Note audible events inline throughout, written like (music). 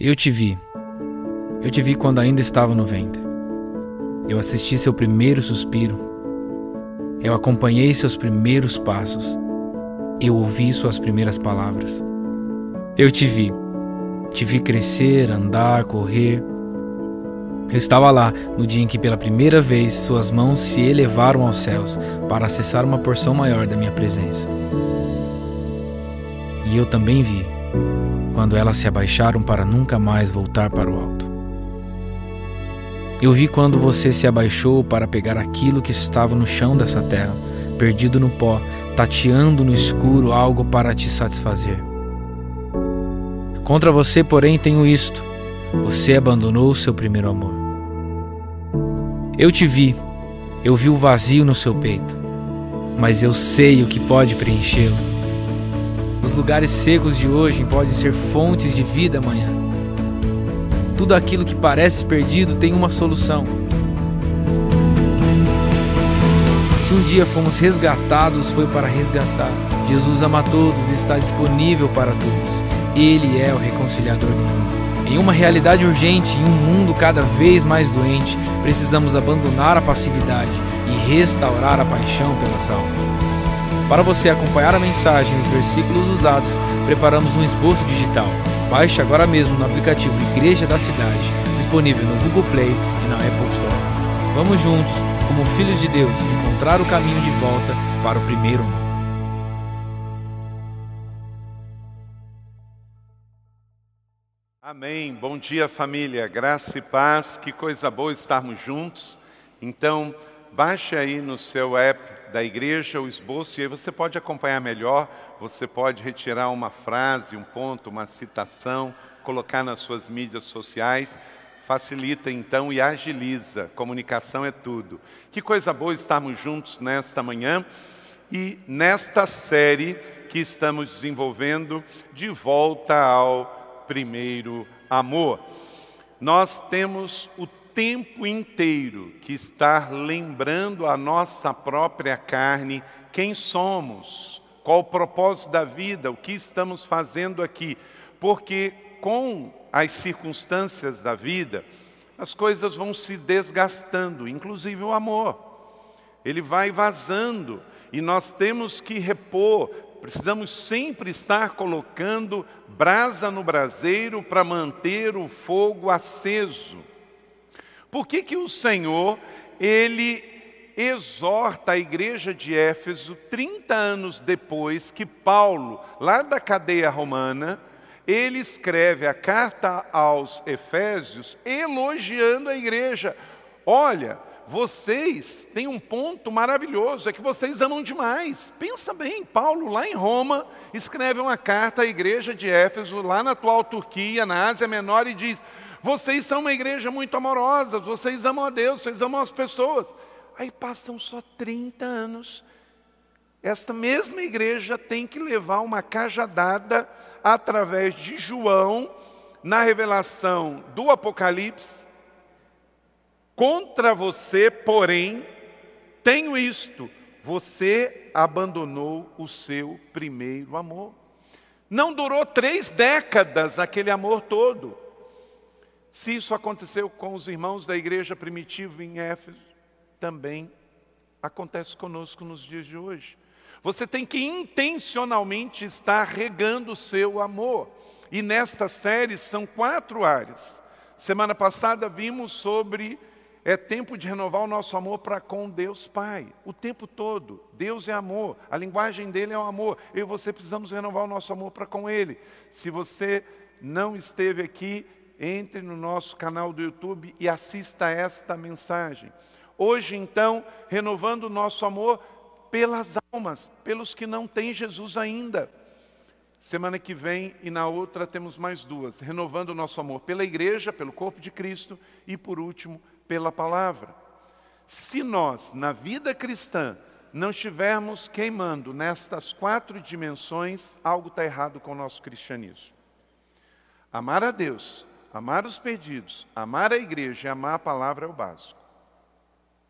Eu te vi. Eu te vi quando ainda estava no ventre. Eu assisti seu primeiro suspiro. Eu acompanhei seus primeiros passos. Eu ouvi suas primeiras palavras. Eu te vi. Te vi crescer, andar, correr. Eu estava lá no dia em que pela primeira vez suas mãos se elevaram aos céus para acessar uma porção maior da minha presença. E eu também vi quando elas se abaixaram para nunca mais voltar para o alto. Eu vi quando você se abaixou para pegar aquilo que estava no chão dessa terra, perdido no pó, tateando no escuro algo para te satisfazer. Contra você, porém, tenho isto: você abandonou o seu primeiro amor. Eu te vi, eu vi o vazio no seu peito, mas eu sei o que pode preenchê-lo. Os lugares secos de hoje podem ser fontes de vida amanhã. Tudo aquilo que parece perdido tem uma solução. Se um dia fomos resgatados, foi para resgatar. Jesus ama todos e está disponível para todos. Ele é o reconciliador do mundo. Em uma realidade urgente, em um mundo cada vez mais doente, precisamos abandonar a passividade e restaurar a paixão pelas almas. Para você acompanhar a mensagem e os versículos usados, preparamos um esboço digital. Baixe agora mesmo no aplicativo Igreja da Cidade, disponível no Google Play e na Apple Store. Vamos juntos, como filhos de Deus, encontrar o caminho de volta para o primeiro amor. Amém. Bom dia, família. Graça e paz. Que coisa boa estarmos juntos. Então, baixe aí no seu app da igreja o esboço, e aí você pode acompanhar melhor, você pode retirar uma frase, um ponto, uma citação, colocar nas suas mídias sociais, facilita então e agiliza. Comunicação é tudo. Que coisa boa estarmos juntos nesta manhã e nesta série que estamos desenvolvendo de volta ao primeiro amor. Nós temos o tempo inteiro que estar lembrando a nossa própria carne quem somos, qual o propósito da vida, o que estamos fazendo aqui, porque com as circunstâncias da vida, as coisas vão se desgastando, inclusive o amor. Ele vai vazando e nós temos que repor, precisamos sempre estar colocando brasa no braseiro para manter o fogo aceso. Por que, que o Senhor, ele exorta a igreja de Éfeso 30 anos depois que Paulo, lá da cadeia romana, ele escreve a carta aos Efésios elogiando a igreja. Olha, vocês têm um ponto maravilhoso, é que vocês amam demais. Pensa bem, Paulo, lá em Roma, escreve uma carta à igreja de Éfeso, lá na atual Turquia, na Ásia Menor, e diz: vocês são uma igreja muito amorosa, vocês amam a Deus, vocês amam as pessoas. Aí passam só 30 anos. Esta mesma igreja tem que levar uma cajadada através de João, na revelação do Apocalipse. Contra você, porém, tenho isto: você abandonou o seu primeiro amor. Não durou três décadas aquele amor todo. Se isso aconteceu com os irmãos da igreja primitiva em Éfeso, também acontece conosco nos dias de hoje. Você tem que intencionalmente estar regando o seu amor. E nesta série são quatro áreas. Semana passada vimos sobre é tempo de renovar o nosso amor para com Deus Pai, o tempo todo. Deus é amor, a linguagem dele é o amor. Eu e você precisamos renovar o nosso amor para com Ele. Se você não esteve aqui, entre no nosso canal do YouTube e assista esta mensagem. Hoje, então, renovando o nosso amor pelas almas, pelos que não têm Jesus ainda. Semana que vem e na outra temos mais duas, renovando o nosso amor pela igreja, pelo corpo de Cristo e, por último, pela palavra. Se nós, na vida cristã, não estivermos queimando nestas quatro dimensões, algo está errado com o nosso cristianismo. Amar a Deus, Amar os perdidos, amar a igreja e amar a palavra é o básico.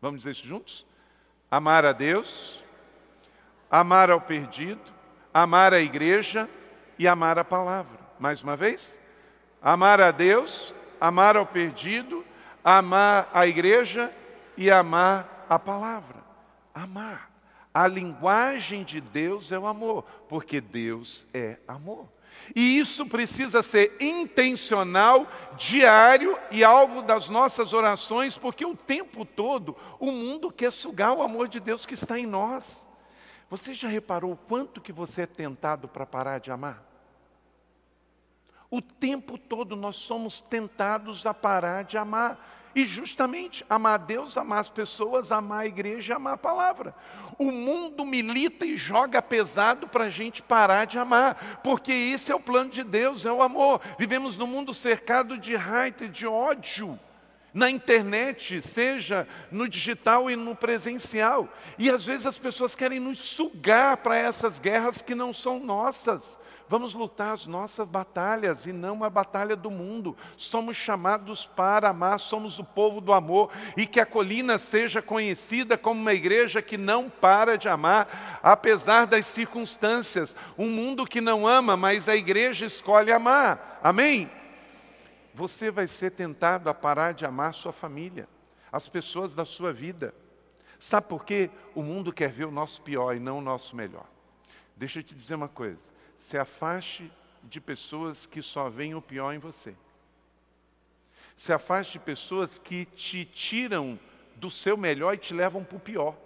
Vamos dizer isso juntos? Amar a Deus, amar ao perdido, amar a igreja e amar a palavra. Mais uma vez? Amar a Deus, amar ao perdido, amar a igreja e amar a palavra. Amar. A linguagem de Deus é o amor, porque Deus é amor. E isso precisa ser intencional, diário e alvo das nossas orações, porque o tempo todo o mundo quer sugar o amor de Deus que está em nós. Você já reparou o quanto que você é tentado para parar de amar? O tempo todo nós somos tentados a parar de amar. E justamente amar a Deus, amar as pessoas, amar a igreja, amar a palavra. O mundo milita e joga pesado para a gente parar de amar, porque esse é o plano de Deus, é o amor. Vivemos num mundo cercado de raiva e de ódio na internet, seja no digital e no presencial. E às vezes as pessoas querem nos sugar para essas guerras que não são nossas. Vamos lutar as nossas batalhas e não a batalha do mundo. Somos chamados para amar, somos o povo do amor e que a colina seja conhecida como uma igreja que não para de amar, apesar das circunstâncias. Um mundo que não ama, mas a igreja escolhe amar. Amém? Você vai ser tentado a parar de amar sua família, as pessoas da sua vida. Sabe por quê? O mundo quer ver o nosso pior e não o nosso melhor. Deixa eu te dizer uma coisa se afaste de pessoas que só veem o pior em você. Se afaste de pessoas que te tiram do seu melhor e te levam para o pior.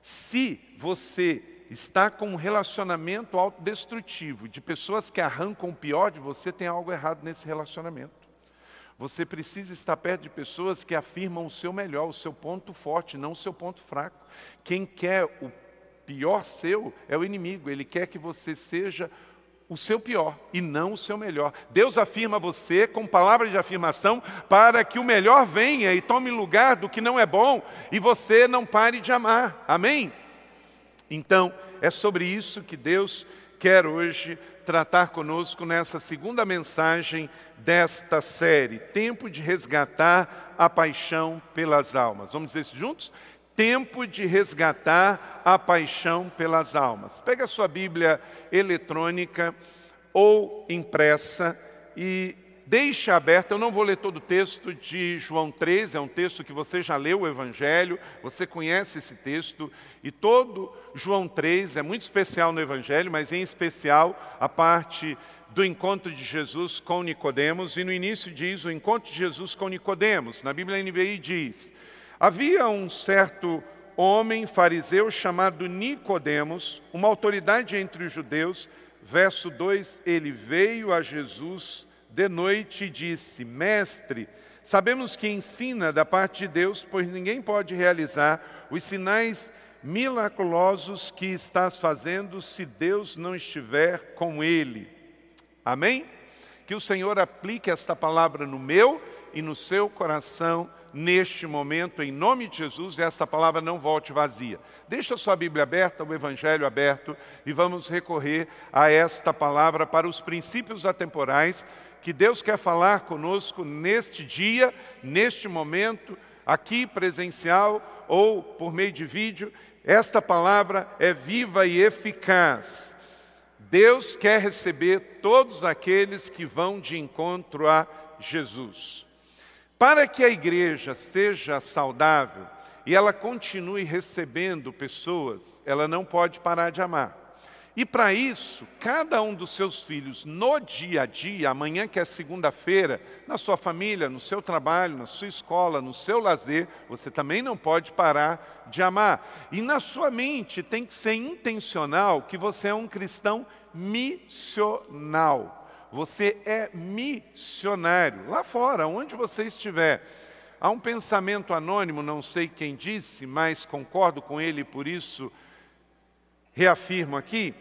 Se você está com um relacionamento autodestrutivo, de pessoas que arrancam o pior de você, tem algo errado nesse relacionamento. Você precisa estar perto de pessoas que afirmam o seu melhor, o seu ponto forte, não o seu ponto fraco. Quem quer o pior seu é o inimigo, ele quer que você seja o seu pior e não o seu melhor. Deus afirma você com palavras de afirmação para que o melhor venha e tome lugar do que não é bom e você não pare de amar. Amém? Então, é sobre isso que Deus quer hoje tratar conosco nessa segunda mensagem desta série, Tempo de resgatar a paixão pelas almas. Vamos dizer isso juntos? Tempo de resgatar a paixão pelas almas. Pega a sua Bíblia eletrônica ou impressa e deixa aberta, eu não vou ler todo o texto de João 13, é um texto que você já leu o Evangelho, você conhece esse texto, e todo João 3 é muito especial no Evangelho, mas em especial a parte do encontro de Jesus com Nicodemos, e no início diz o encontro de Jesus com Nicodemos. Na Bíblia NVI diz: Havia um certo homem fariseu chamado Nicodemos, uma autoridade entre os judeus. Verso 2, ele veio a Jesus de noite e disse: Mestre, sabemos que ensina da parte de Deus, pois ninguém pode realizar os sinais miraculosos que estás fazendo se Deus não estiver com ele. Amém? Que o Senhor aplique esta palavra no meu e no seu coração neste momento, em nome de Jesus, esta palavra não volte vazia. Deixa a sua Bíblia aberta, o Evangelho aberto, e vamos recorrer a esta palavra para os princípios atemporais que Deus quer falar conosco neste dia, neste momento, aqui presencial ou por meio de vídeo. Esta palavra é viva e eficaz. Deus quer receber todos aqueles que vão de encontro a Jesus. Para que a igreja seja saudável e ela continue recebendo pessoas, ela não pode parar de amar. E para isso, cada um dos seus filhos, no dia a dia, amanhã que é segunda-feira, na sua família, no seu trabalho, na sua escola, no seu lazer, você também não pode parar de amar. E na sua mente tem que ser intencional que você é um cristão missional. Você é missionário. Lá fora, onde você estiver. Há um pensamento anônimo, não sei quem disse, mas concordo com ele, por isso reafirmo aqui.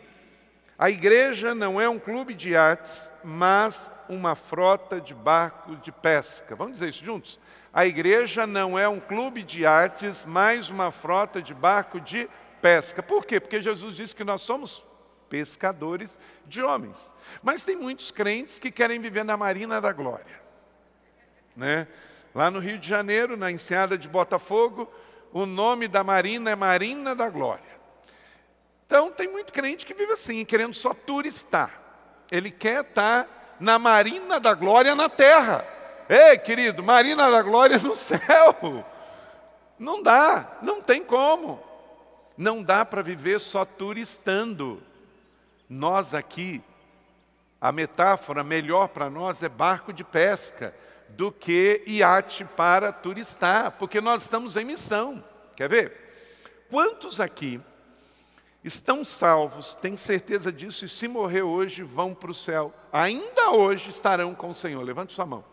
A igreja não é um clube de artes, mas uma frota de barcos de pesca. Vamos dizer isso juntos? A igreja não é um clube de artes, mas uma frota de barco de pesca. Por quê? Porque Jesus disse que nós somos pescadores de homens. Mas tem muitos crentes que querem viver na Marina da Glória. Né? Lá no Rio de Janeiro, na enseada de Botafogo, o nome da marina é Marina da Glória. Então tem muito crente que vive assim, querendo só turistar. Ele quer estar na Marina da Glória na terra. Ei, querido, Marina da Glória no (laughs) céu. Não dá, não tem como. Não dá para viver só turistando. Nós aqui, a metáfora melhor para nós é barco de pesca do que iate para turistar, porque nós estamos em missão. Quer ver? Quantos aqui estão salvos, têm certeza disso, e se morrer hoje vão para o céu? Ainda hoje estarão com o Senhor. Levante sua mão.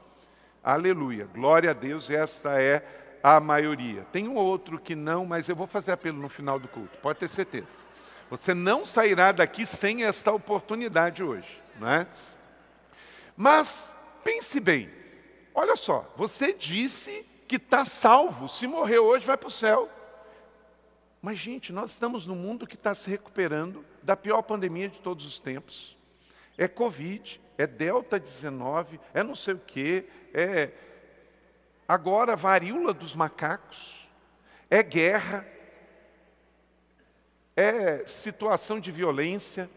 Aleluia. Glória a Deus, esta é a maioria. Tem um outro que não, mas eu vou fazer apelo no final do culto, pode ter certeza. Você não sairá daqui sem esta oportunidade hoje, não é? Mas pense bem, olha só, você disse que está salvo, se morrer hoje vai para o céu. Mas, gente, nós estamos num mundo que está se recuperando da pior pandemia de todos os tempos. É Covid, é Delta 19, é não sei o quê, é agora varíola dos macacos, é guerra, é situação de violência.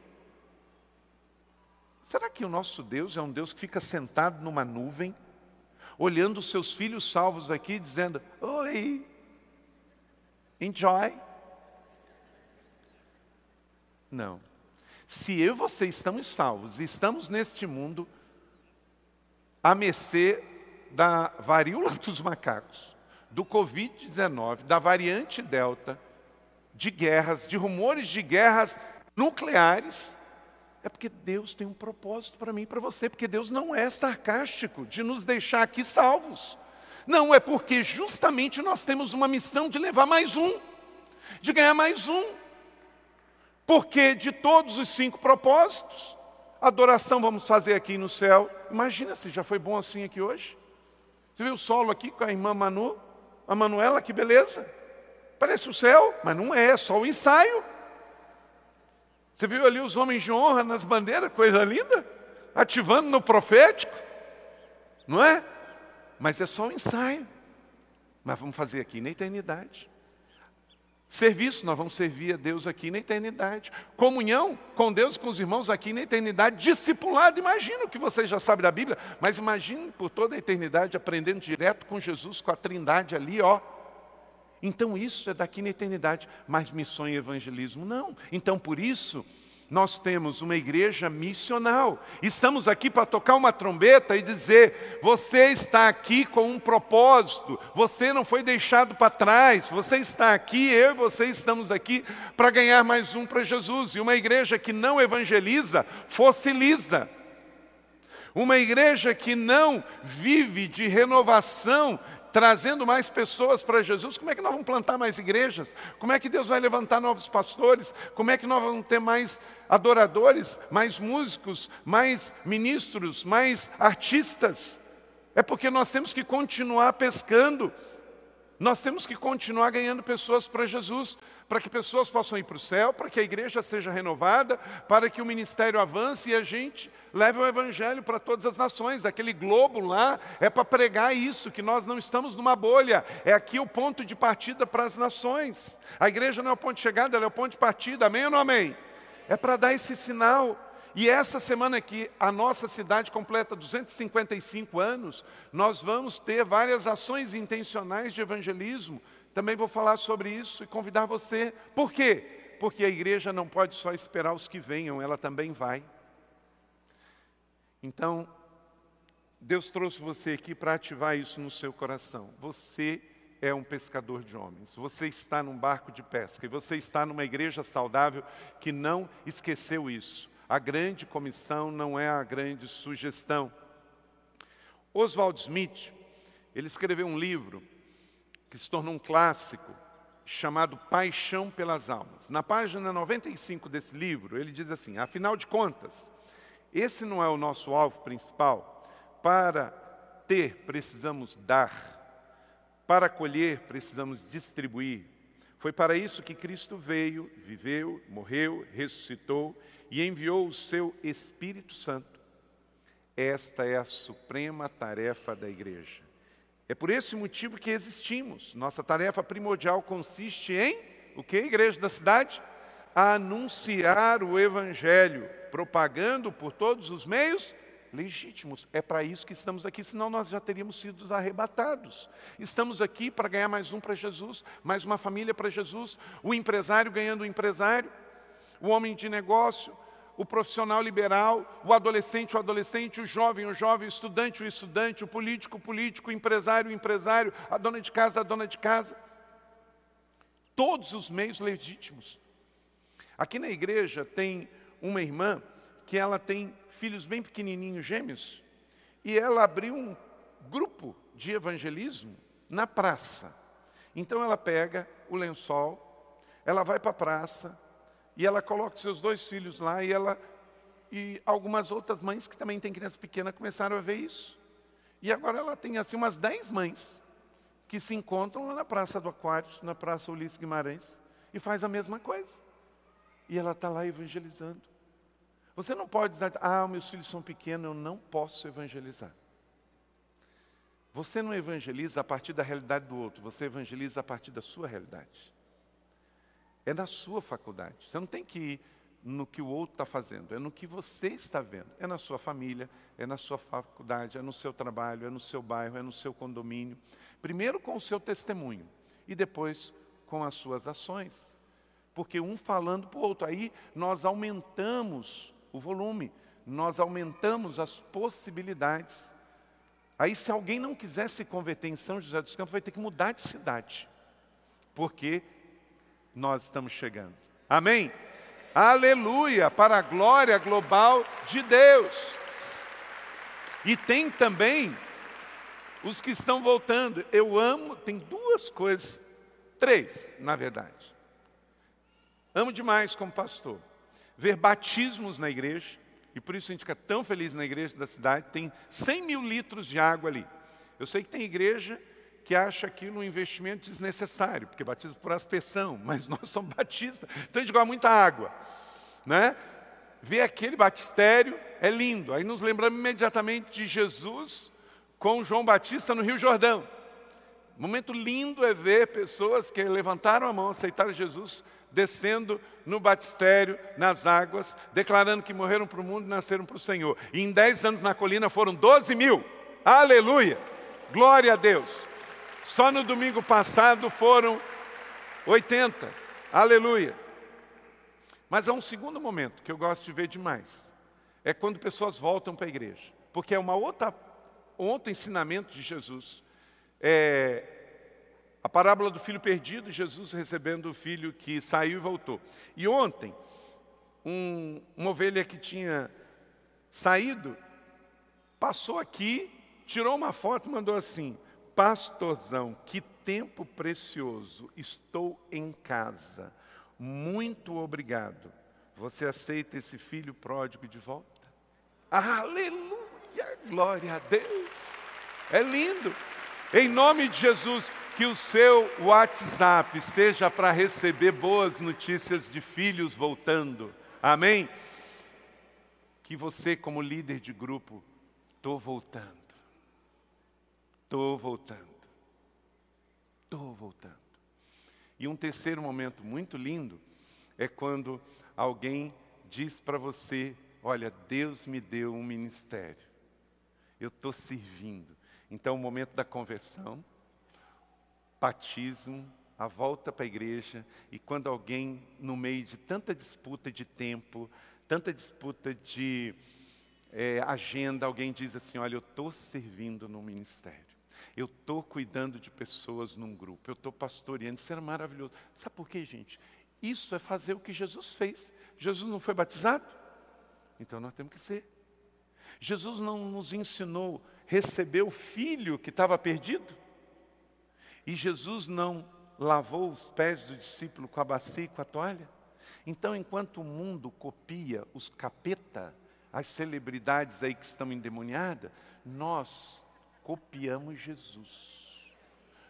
Será que o nosso Deus é um Deus que fica sentado numa nuvem, olhando os seus filhos salvos aqui, dizendo: Oi, enjoy? Não. Se eu e você estamos salvos estamos neste mundo, a mercê da varíola (laughs) dos macacos, do Covid-19, da variante Delta, de guerras, de rumores de guerras nucleares, é porque Deus tem um propósito para mim e para você, porque Deus não é sarcástico de nos deixar aqui salvos. Não, é porque justamente nós temos uma missão de levar mais um, de ganhar mais um. Porque de todos os cinco propósitos, adoração vamos fazer aqui no céu. Imagina se já foi bom assim aqui hoje. Você viu o solo aqui com a irmã Manu? A Manuela, que beleza. Parece o céu, mas não é, é só o ensaio. Você viu ali os homens de honra nas bandeiras, coisa linda? Ativando no profético. Não é? Mas é só o ensaio. Mas vamos fazer aqui na eternidade. Serviço, nós vamos servir a Deus aqui na eternidade. Comunhão com Deus, com os irmãos aqui na eternidade. Discipulado, imagino que vocês já sabem da Bíblia, mas imagine por toda a eternidade aprendendo direto com Jesus, com a trindade ali, ó. Então isso é daqui na eternidade, mas missão e evangelismo não. Então por isso nós temos uma igreja missional. Estamos aqui para tocar uma trombeta e dizer: você está aqui com um propósito, você não foi deixado para trás, você está aqui, eu e você estamos aqui para ganhar mais um para Jesus. E uma igreja que não evangeliza, fossiliza. Uma igreja que não vive de renovação trazendo mais pessoas para Jesus, como é que nós vamos plantar mais igrejas? Como é que Deus vai levantar novos pastores? Como é que nós vamos ter mais adoradores, mais músicos, mais ministros, mais artistas? É porque nós temos que continuar pescando nós temos que continuar ganhando pessoas para Jesus, para que pessoas possam ir para o céu, para que a igreja seja renovada, para que o ministério avance e a gente leve o evangelho para todas as nações. Aquele globo lá é para pregar isso, que nós não estamos numa bolha, é aqui o ponto de partida para as nações. A igreja não é o ponto de chegada, ela é o ponto de partida, amém ou não amém? É para dar esse sinal. E essa semana que a nossa cidade completa 255 anos, nós vamos ter várias ações intencionais de evangelismo. Também vou falar sobre isso e convidar você. Por quê? Porque a igreja não pode só esperar os que venham, ela também vai. Então, Deus trouxe você aqui para ativar isso no seu coração. Você é um pescador de homens. Você está num barco de pesca e você está numa igreja saudável que não esqueceu isso. A grande comissão não é a grande sugestão. Oswald Smith, ele escreveu um livro que se tornou um clássico, chamado Paixão pelas Almas. Na página 95 desse livro, ele diz assim: afinal de contas, esse não é o nosso alvo principal. Para ter, precisamos dar. Para colher, precisamos distribuir. Foi para isso que Cristo veio, viveu, morreu, ressuscitou e enviou o seu Espírito Santo. Esta é a suprema tarefa da igreja. É por esse motivo que existimos. Nossa tarefa primordial consiste em o que, igreja da cidade? Anunciar o Evangelho, propagando por todos os meios legítimos. É para isso que estamos aqui, senão nós já teríamos sido arrebatados. Estamos aqui para ganhar mais um para Jesus, mais uma família para Jesus, o empresário ganhando o empresário, o homem de negócio, o profissional liberal, o adolescente, o adolescente, o jovem, o jovem, o estudante, o estudante, o político, o político, o empresário, o empresário, a dona de casa, a dona de casa. Todos os meios legítimos. Aqui na igreja tem uma irmã que ela tem filhos bem pequenininhos, gêmeos, e ela abriu um grupo de evangelismo na praça. Então ela pega o lençol, ela vai para a praça e ela coloca seus dois filhos lá e ela e algumas outras mães que também têm criança pequena começaram a ver isso. E agora ela tem assim umas dez mães que se encontram lá na Praça do Aquário, na Praça Ulisses Guimarães, e faz a mesma coisa. E ela está lá evangelizando. Você não pode dizer, ah, meus filhos são pequenos, eu não posso evangelizar. Você não evangeliza a partir da realidade do outro, você evangeliza a partir da sua realidade. É na sua faculdade. Você não tem que ir no que o outro está fazendo, é no que você está vendo. É na sua família, é na sua faculdade, é no seu trabalho, é no seu bairro, é no seu condomínio. Primeiro com o seu testemunho e depois com as suas ações. Porque um falando para o outro, aí nós aumentamos o volume, nós aumentamos as possibilidades. Aí, se alguém não quiser se converter em São José dos Campos, vai ter que mudar de cidade, porque nós estamos chegando. Amém? Aleluia! Para a glória global de Deus. E tem também os que estão voltando. Eu amo, tem duas coisas, três, na verdade. Amo demais como pastor ver batismos na igreja, e por isso a gente fica tão feliz na igreja da cidade, tem 100 mil litros de água ali. Eu sei que tem igreja que acha aquilo um investimento desnecessário, porque batismo por aspersão, (laughs) mas nós somos batistas, então a gente gosta muita água. Né? Ver aquele batistério é lindo. Aí nos lembramos imediatamente de Jesus com João Batista no Rio Jordão. Momento lindo é ver pessoas que levantaram a mão, aceitaram Jesus, descendo no batistério, nas águas, declarando que morreram para o mundo e nasceram para o Senhor. E em dez anos na colina foram 12 mil. Aleluia! Glória a Deus. Só no domingo passado foram 80. Aleluia. Mas há um segundo momento que eu gosto de ver demais. É quando pessoas voltam para a igreja. Porque é uma outra, um outro ensinamento de Jesus é, a parábola do filho perdido, Jesus recebendo o filho que saiu e voltou. E ontem, um, uma ovelha que tinha saído, passou aqui, tirou uma foto e mandou assim: Pastorzão, que tempo precioso, estou em casa. Muito obrigado. Você aceita esse filho pródigo de volta? Aleluia! Glória a Deus! É lindo. Em nome de Jesus, que o seu WhatsApp seja para receber boas notícias de filhos voltando. Amém? Que você, como líder de grupo, estou voltando. Estou voltando. Estou voltando. E um terceiro momento muito lindo é quando alguém diz para você: Olha, Deus me deu um ministério, eu estou servindo. Então, o momento da conversão, batismo, a volta para a igreja, e quando alguém, no meio de tanta disputa de tempo, tanta disputa de é, agenda, alguém diz assim: Olha, eu estou servindo no ministério, eu estou cuidando de pessoas num grupo, eu estou pastoreando, isso era maravilhoso. Sabe por quê, gente? Isso é fazer o que Jesus fez. Jesus não foi batizado? Então nós temos que ser. Jesus não nos ensinou receber o filho que estava perdido? E Jesus não lavou os pés do discípulo com a bacia e com a toalha? Então, enquanto o mundo copia os capeta, as celebridades aí que estão endemoniadas, nós copiamos Jesus.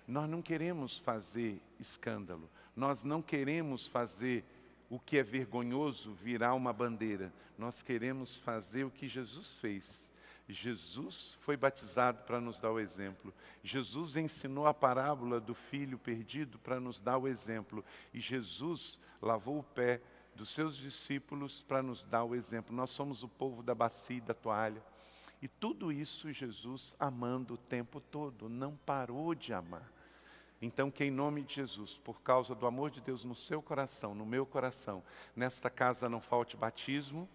Nós não queremos fazer escândalo, nós não queremos fazer o que é vergonhoso virar uma bandeira, nós queremos fazer o que Jesus fez Jesus foi batizado para nos dar o exemplo. Jesus ensinou a parábola do filho perdido para nos dar o exemplo. E Jesus lavou o pé dos seus discípulos para nos dar o exemplo. Nós somos o povo da bacia e da toalha. E tudo isso Jesus amando o tempo todo, não parou de amar. Então, que em nome de Jesus, por causa do amor de Deus no seu coração, no meu coração, nesta casa não falte batismo,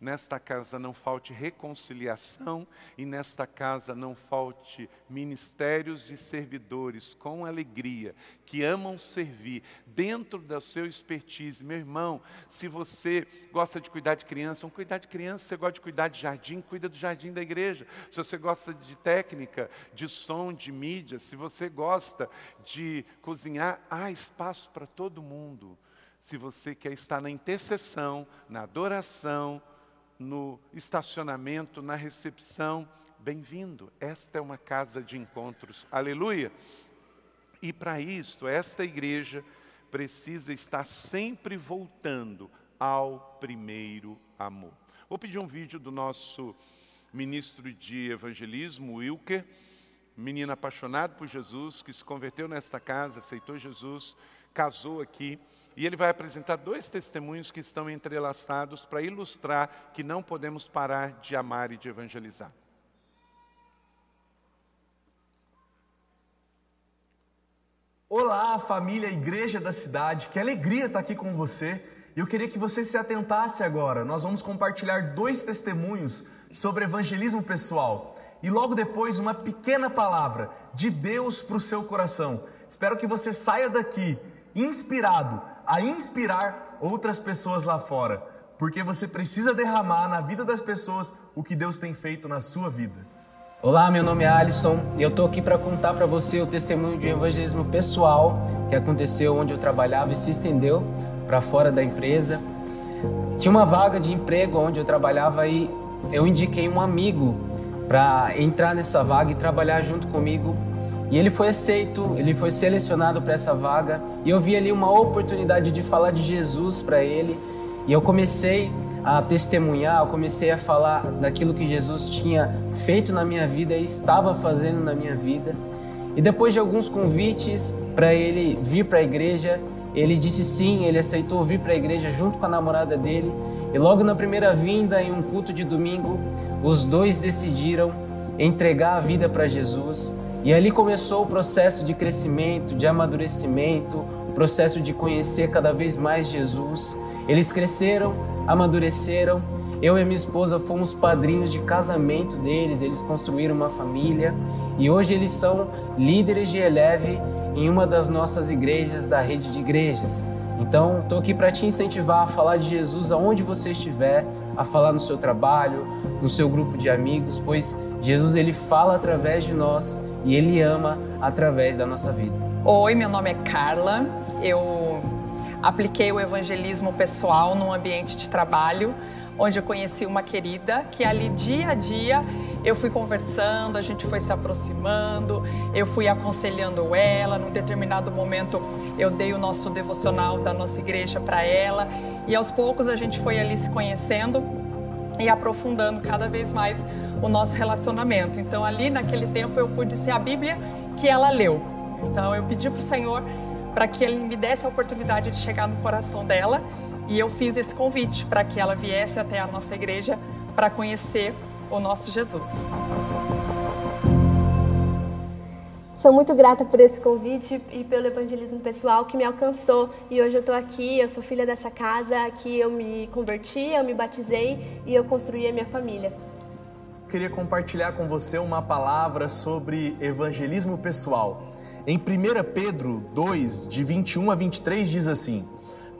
nesta casa não falte reconciliação e nesta casa não falte ministérios e servidores com alegria, que amam servir dentro da seu expertise. Meu irmão, se você gosta de cuidar de criança, vamos cuidar de criança, se você gosta de cuidar de jardim, cuida do jardim da igreja. Se você gosta de técnica, de som, de mídia, se você gosta de cozinhar, há espaço para todo mundo se você quer estar na intercessão, na adoração, no estacionamento, na recepção, bem-vindo. Esta é uma casa de encontros. Aleluia. E para isto, esta igreja precisa estar sempre voltando ao primeiro amor. Vou pedir um vídeo do nosso ministro de evangelismo, Wilker, menino apaixonado por Jesus, que se converteu nesta casa, aceitou Jesus, casou aqui e ele vai apresentar dois testemunhos que estão entrelaçados para ilustrar que não podemos parar de amar e de evangelizar. Olá, família, igreja da cidade, que alegria estar aqui com você. Eu queria que você se atentasse agora. Nós vamos compartilhar dois testemunhos sobre evangelismo pessoal. E logo depois, uma pequena palavra de Deus para o seu coração. Espero que você saia daqui inspirado a inspirar outras pessoas lá fora, porque você precisa derramar na vida das pessoas o que Deus tem feito na sua vida. Olá, meu nome é Alisson e eu estou aqui para contar para você o testemunho de um evangelismo pessoal que aconteceu onde eu trabalhava e se estendeu para fora da empresa. Tinha uma vaga de emprego onde eu trabalhava e eu indiquei um amigo para entrar nessa vaga e trabalhar junto comigo e ele foi aceito, ele foi selecionado para essa vaga, e eu vi ali uma oportunidade de falar de Jesus para ele. E eu comecei a testemunhar, eu comecei a falar daquilo que Jesus tinha feito na minha vida e estava fazendo na minha vida. E depois de alguns convites para ele vir para a igreja, ele disse sim, ele aceitou vir para a igreja junto com a namorada dele. E logo na primeira vinda, em um culto de domingo, os dois decidiram entregar a vida para Jesus. E ali começou o processo de crescimento, de amadurecimento, o processo de conhecer cada vez mais Jesus. Eles cresceram, amadureceram. Eu e minha esposa fomos padrinhos de casamento deles, eles construíram uma família e hoje eles são líderes de Eleve em uma das nossas igrejas da rede de igrejas. Então, estou aqui para te incentivar a falar de Jesus aonde você estiver, a falar no seu trabalho, no seu grupo de amigos, pois Jesus ele fala através de nós e Ele ama através da nossa vida. Oi, meu nome é Carla. Eu apliquei o evangelismo pessoal num ambiente de trabalho onde eu conheci uma querida que ali dia a dia eu fui conversando, a gente foi se aproximando, eu fui aconselhando ela. Num determinado momento eu dei o nosso devocional da nossa igreja para ela e aos poucos a gente foi ali se conhecendo e aprofundando cada vez mais o nosso relacionamento. Então, ali naquele tempo, eu pude ser a Bíblia que ela leu. Então, eu pedi para o Senhor para que Ele me desse a oportunidade de chegar no coração dela e eu fiz esse convite para que ela viesse até a nossa igreja para conhecer o nosso Jesus. Sou muito grata por esse convite e pelo evangelismo pessoal que me alcançou. E hoje eu estou aqui, eu sou filha dessa casa, aqui eu me converti, eu me batizei e eu construí a minha família. Queria compartilhar com você uma palavra sobre evangelismo pessoal. Em 1 Pedro 2, de 21 a 23, diz assim: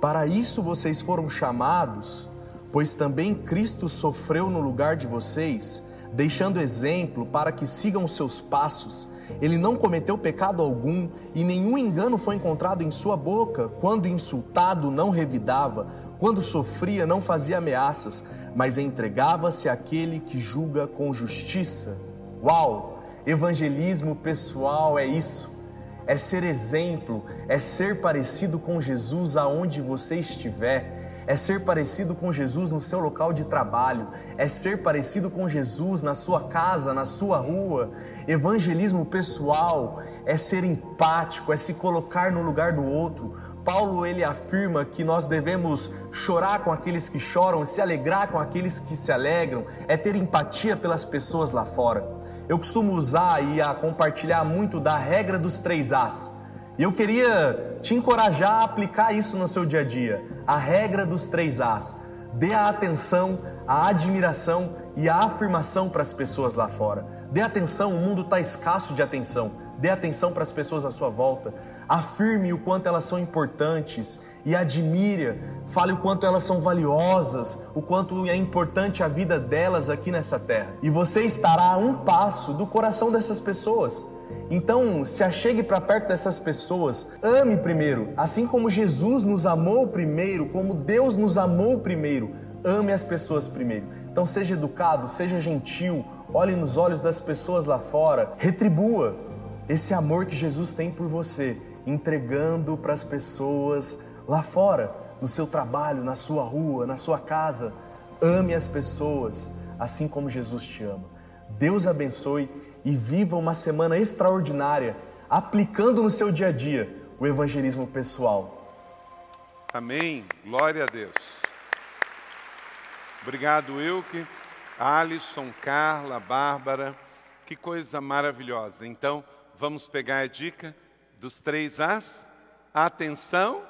Para isso vocês foram chamados, pois também Cristo sofreu no lugar de vocês deixando exemplo para que sigam seus passos. Ele não cometeu pecado algum e nenhum engano foi encontrado em sua boca. Quando insultado, não revidava, quando sofria, não fazia ameaças, mas entregava-se àquele que julga com justiça. Uau! Evangelismo pessoal é isso. É ser exemplo, é ser parecido com Jesus aonde você estiver é ser parecido com Jesus no seu local de trabalho, é ser parecido com Jesus na sua casa, na sua rua. Evangelismo pessoal é ser empático, é se colocar no lugar do outro. Paulo ele afirma que nós devemos chorar com aqueles que choram, se alegrar com aqueles que se alegram, é ter empatia pelas pessoas lá fora. Eu costumo usar e a compartilhar muito da regra dos três As. E eu queria te encorajar a aplicar isso no seu dia a dia. A regra dos três As. Dê a atenção, a admiração e a afirmação para as pessoas lá fora. Dê atenção, o mundo está escasso de atenção. Dê atenção para as pessoas à sua volta. Afirme o quanto elas são importantes e admire, fale o quanto elas são valiosas, o quanto é importante a vida delas aqui nessa terra. E você estará a um passo do coração dessas pessoas. Então, se achegue para perto dessas pessoas, ame primeiro, assim como Jesus nos amou primeiro, como Deus nos amou primeiro, ame as pessoas primeiro. Então, seja educado, seja gentil, olhe nos olhos das pessoas lá fora, retribua esse amor que Jesus tem por você, entregando para as pessoas lá fora, no seu trabalho, na sua rua, na sua casa. Ame as pessoas, assim como Jesus te ama. Deus abençoe e viva uma semana extraordinária, aplicando no seu dia a dia o evangelismo pessoal. Amém. Glória a Deus. Obrigado, Wilke, Alisson, Carla, Bárbara. Que coisa maravilhosa. Então, vamos pegar a dica dos três As: atenção,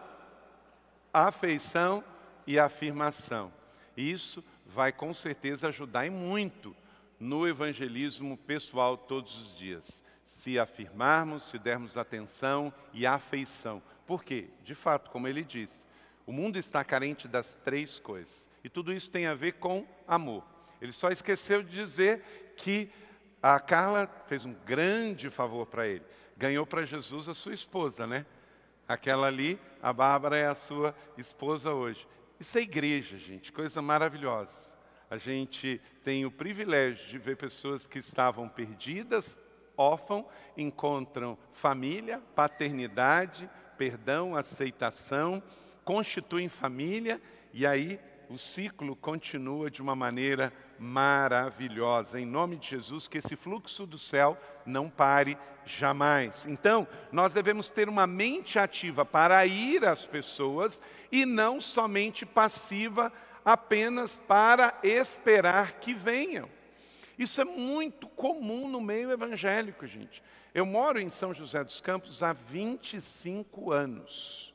afeição e afirmação. Isso vai com certeza ajudar e muito no evangelismo pessoal todos os dias. Se afirmarmos, se dermos atenção e afeição. Por quê? De fato, como ele disse, o mundo está carente das três coisas. E tudo isso tem a ver com amor. Ele só esqueceu de dizer que a Carla fez um grande favor para ele. Ganhou para Jesus a sua esposa, né? Aquela ali, a Bárbara é a sua esposa hoje. Isso é igreja, gente, coisa maravilhosa a gente tem o privilégio de ver pessoas que estavam perdidas, órfãos, encontram família, paternidade, perdão, aceitação, constituem família e aí o ciclo continua de uma maneira maravilhosa. Em nome de Jesus, que esse fluxo do céu não pare jamais. Então, nós devemos ter uma mente ativa para ir às pessoas e não somente passiva apenas para esperar que venham. Isso é muito comum no meio evangélico, gente. Eu moro em São José dos Campos há 25 anos.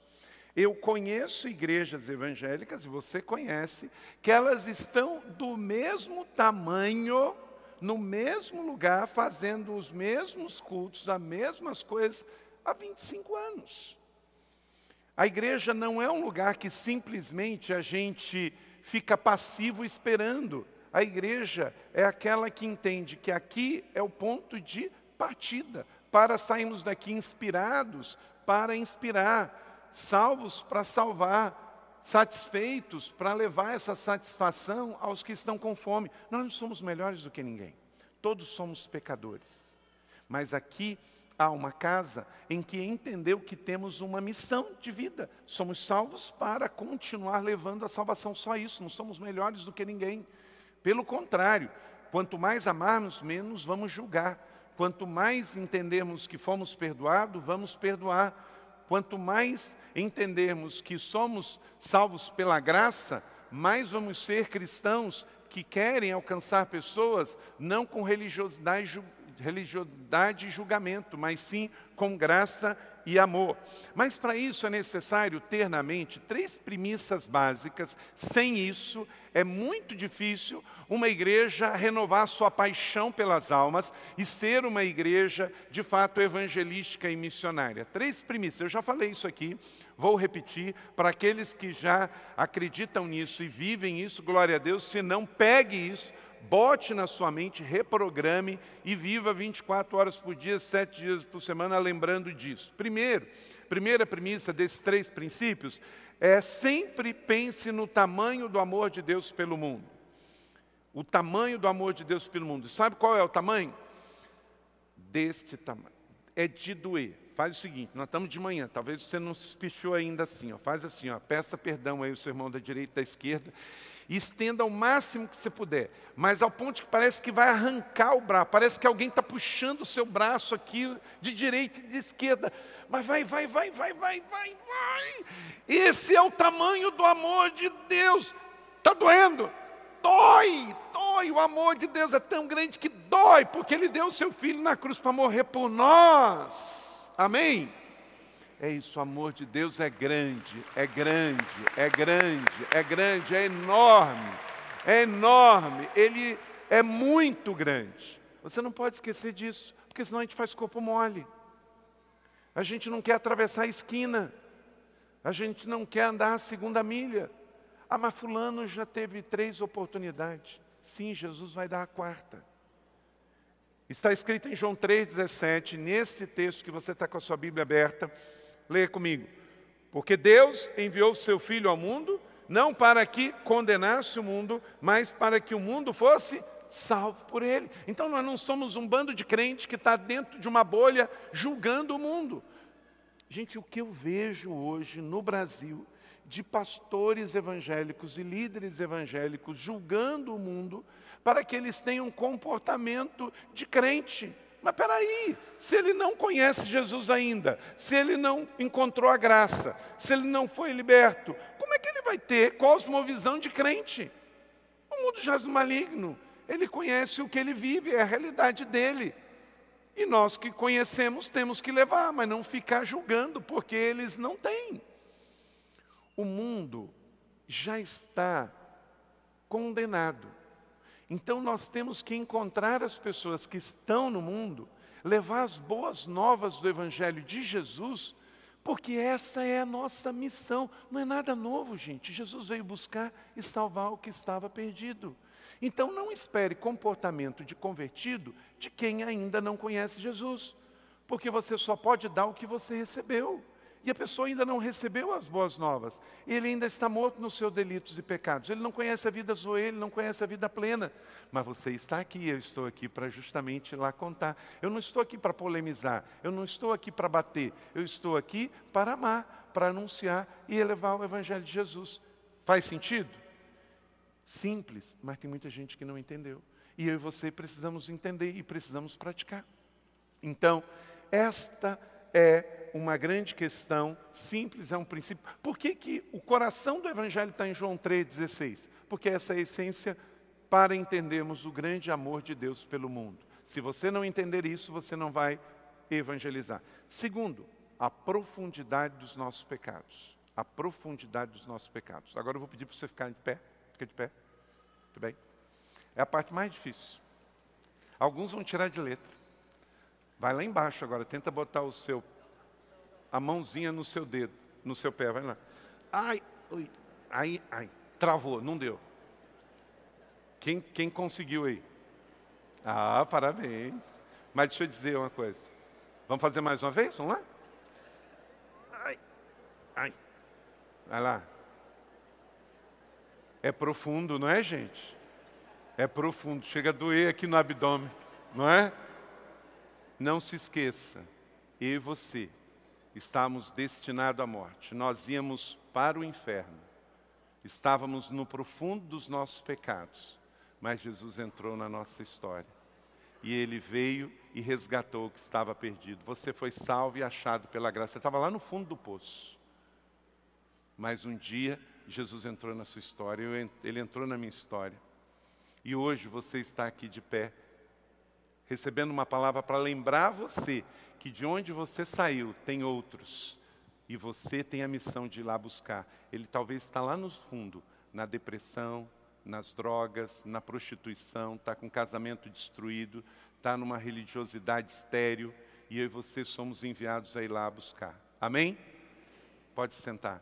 Eu conheço igrejas evangélicas, e você conhece, que elas estão do mesmo tamanho, no mesmo lugar, fazendo os mesmos cultos, as mesmas coisas, há 25 anos. A igreja não é um lugar que simplesmente a gente fica passivo esperando. A igreja é aquela que entende que aqui é o ponto de partida para sairmos daqui inspirados para inspirar, salvos para salvar, satisfeitos para levar essa satisfação aos que estão com fome. Nós não somos melhores do que ninguém. Todos somos pecadores. Mas aqui há uma casa em que entendeu que temos uma missão de vida. Somos salvos para continuar levando a salvação, só isso, não somos melhores do que ninguém. Pelo contrário, quanto mais amarmos, menos vamos julgar. Quanto mais entendermos que fomos perdoados, vamos perdoar. Quanto mais entendermos que somos salvos pela graça, mais vamos ser cristãos que querem alcançar pessoas não com religiosidade religiosidade e julgamento, mas sim com graça e amor. Mas para isso é necessário ter na mente três premissas básicas. Sem isso, é muito difícil uma igreja renovar sua paixão pelas almas e ser uma igreja de fato evangelística e missionária. Três premissas, eu já falei isso aqui, vou repetir para aqueles que já acreditam nisso e vivem isso, glória a Deus. Se não, pegue isso bote na sua mente, reprograme e viva 24 horas por dia, 7 dias por semana, lembrando disso. Primeiro, primeira premissa desses três princípios é sempre pense no tamanho do amor de Deus pelo mundo. O tamanho do amor de Deus pelo mundo. Sabe qual é o tamanho? Deste tamanho. É de doer. Faz o seguinte, nós estamos de manhã, talvez você não se espichou ainda assim, ó, faz assim, ó, peça perdão aí o seu irmão da direita da esquerda, e estenda ao máximo que você puder, mas ao ponto que parece que vai arrancar o braço, parece que alguém está puxando o seu braço aqui de direita e de esquerda, mas vai, vai, vai, vai, vai, vai, vai. Esse é o tamanho do amor de Deus. Está doendo? Dói, dói. O amor de Deus é tão grande que dói, porque Ele deu o seu filho na cruz para morrer por nós. Amém? É isso, o amor de Deus é grande, é grande, é grande, é grande, é enorme, é enorme, ele é muito grande. Você não pode esquecer disso, porque senão a gente faz corpo mole. A gente não quer atravessar a esquina, a gente não quer andar a segunda milha. Ah, mas Fulano já teve três oportunidades. Sim, Jesus vai dar a quarta. Está escrito em João 3,17, nesse texto que você está com a sua Bíblia aberta, Leia comigo. Porque Deus enviou seu Filho ao mundo, não para que condenasse o mundo, mas para que o mundo fosse salvo por ele. Então nós não somos um bando de crente que está dentro de uma bolha julgando o mundo. Gente, o que eu vejo hoje no Brasil de pastores evangélicos e líderes evangélicos julgando o mundo para que eles tenham um comportamento de crente. Mas peraí, se ele não conhece Jesus ainda, se ele não encontrou a graça, se ele não foi liberto, como é que ele vai ter cosmovisão de crente? O mundo jaz no maligno, ele conhece o que ele vive, é a realidade dele. E nós que conhecemos temos que levar, mas não ficar julgando, porque eles não têm. O mundo já está condenado. Então nós temos que encontrar as pessoas que estão no mundo, levar as boas novas do Evangelho de Jesus, porque essa é a nossa missão. Não é nada novo, gente. Jesus veio buscar e salvar o que estava perdido. Então não espere comportamento de convertido de quem ainda não conhece Jesus, porque você só pode dar o que você recebeu. E a pessoa ainda não recebeu as boas novas. Ele ainda está morto nos seus delitos e pecados. Ele não conhece a vida zoe, ele não conhece a vida plena. Mas você está aqui, eu estou aqui para justamente lá contar. Eu não estou aqui para polemizar, eu não estou aqui para bater. Eu estou aqui para amar, para anunciar e elevar o Evangelho de Jesus. Faz sentido? Simples, mas tem muita gente que não entendeu. E eu e você precisamos entender e precisamos praticar. Então, esta é uma grande questão, simples, é um princípio. Por que, que o coração do Evangelho está em João 3,16? Porque essa é a essência para entendermos o grande amor de Deus pelo mundo. Se você não entender isso, você não vai evangelizar. Segundo, a profundidade dos nossos pecados. A profundidade dos nossos pecados. Agora eu vou pedir para você ficar de pé. Fica de pé. Tudo bem? É a parte mais difícil. Alguns vão tirar de letra. Vai lá embaixo agora, tenta botar o seu a mãozinha no seu dedo, no seu pé, vai lá. Ai, ui, ai, ai, travou, não deu. Quem, quem conseguiu aí? Ah, parabéns. Mas deixa eu dizer uma coisa. Vamos fazer mais uma vez? Vamos lá? Ai, ai. Vai lá. É profundo, não é, gente? É profundo. Chega a doer aqui no abdômen, não é? Não se esqueça, eu e você estávamos destinados à morte, nós íamos para o inferno, estávamos no profundo dos nossos pecados, mas Jesus entrou na nossa história e ele veio e resgatou o que estava perdido. Você foi salvo e achado pela graça. Você estava lá no fundo do poço. Mas um dia Jesus entrou na sua história, ele entrou na minha história. E hoje você está aqui de pé recebendo uma palavra para lembrar você que de onde você saiu tem outros e você tem a missão de ir lá buscar. Ele talvez está lá no fundo, na depressão, nas drogas, na prostituição, está com casamento destruído, está numa religiosidade estéril e eu e você somos enviados a ir lá buscar. Amém? Pode sentar.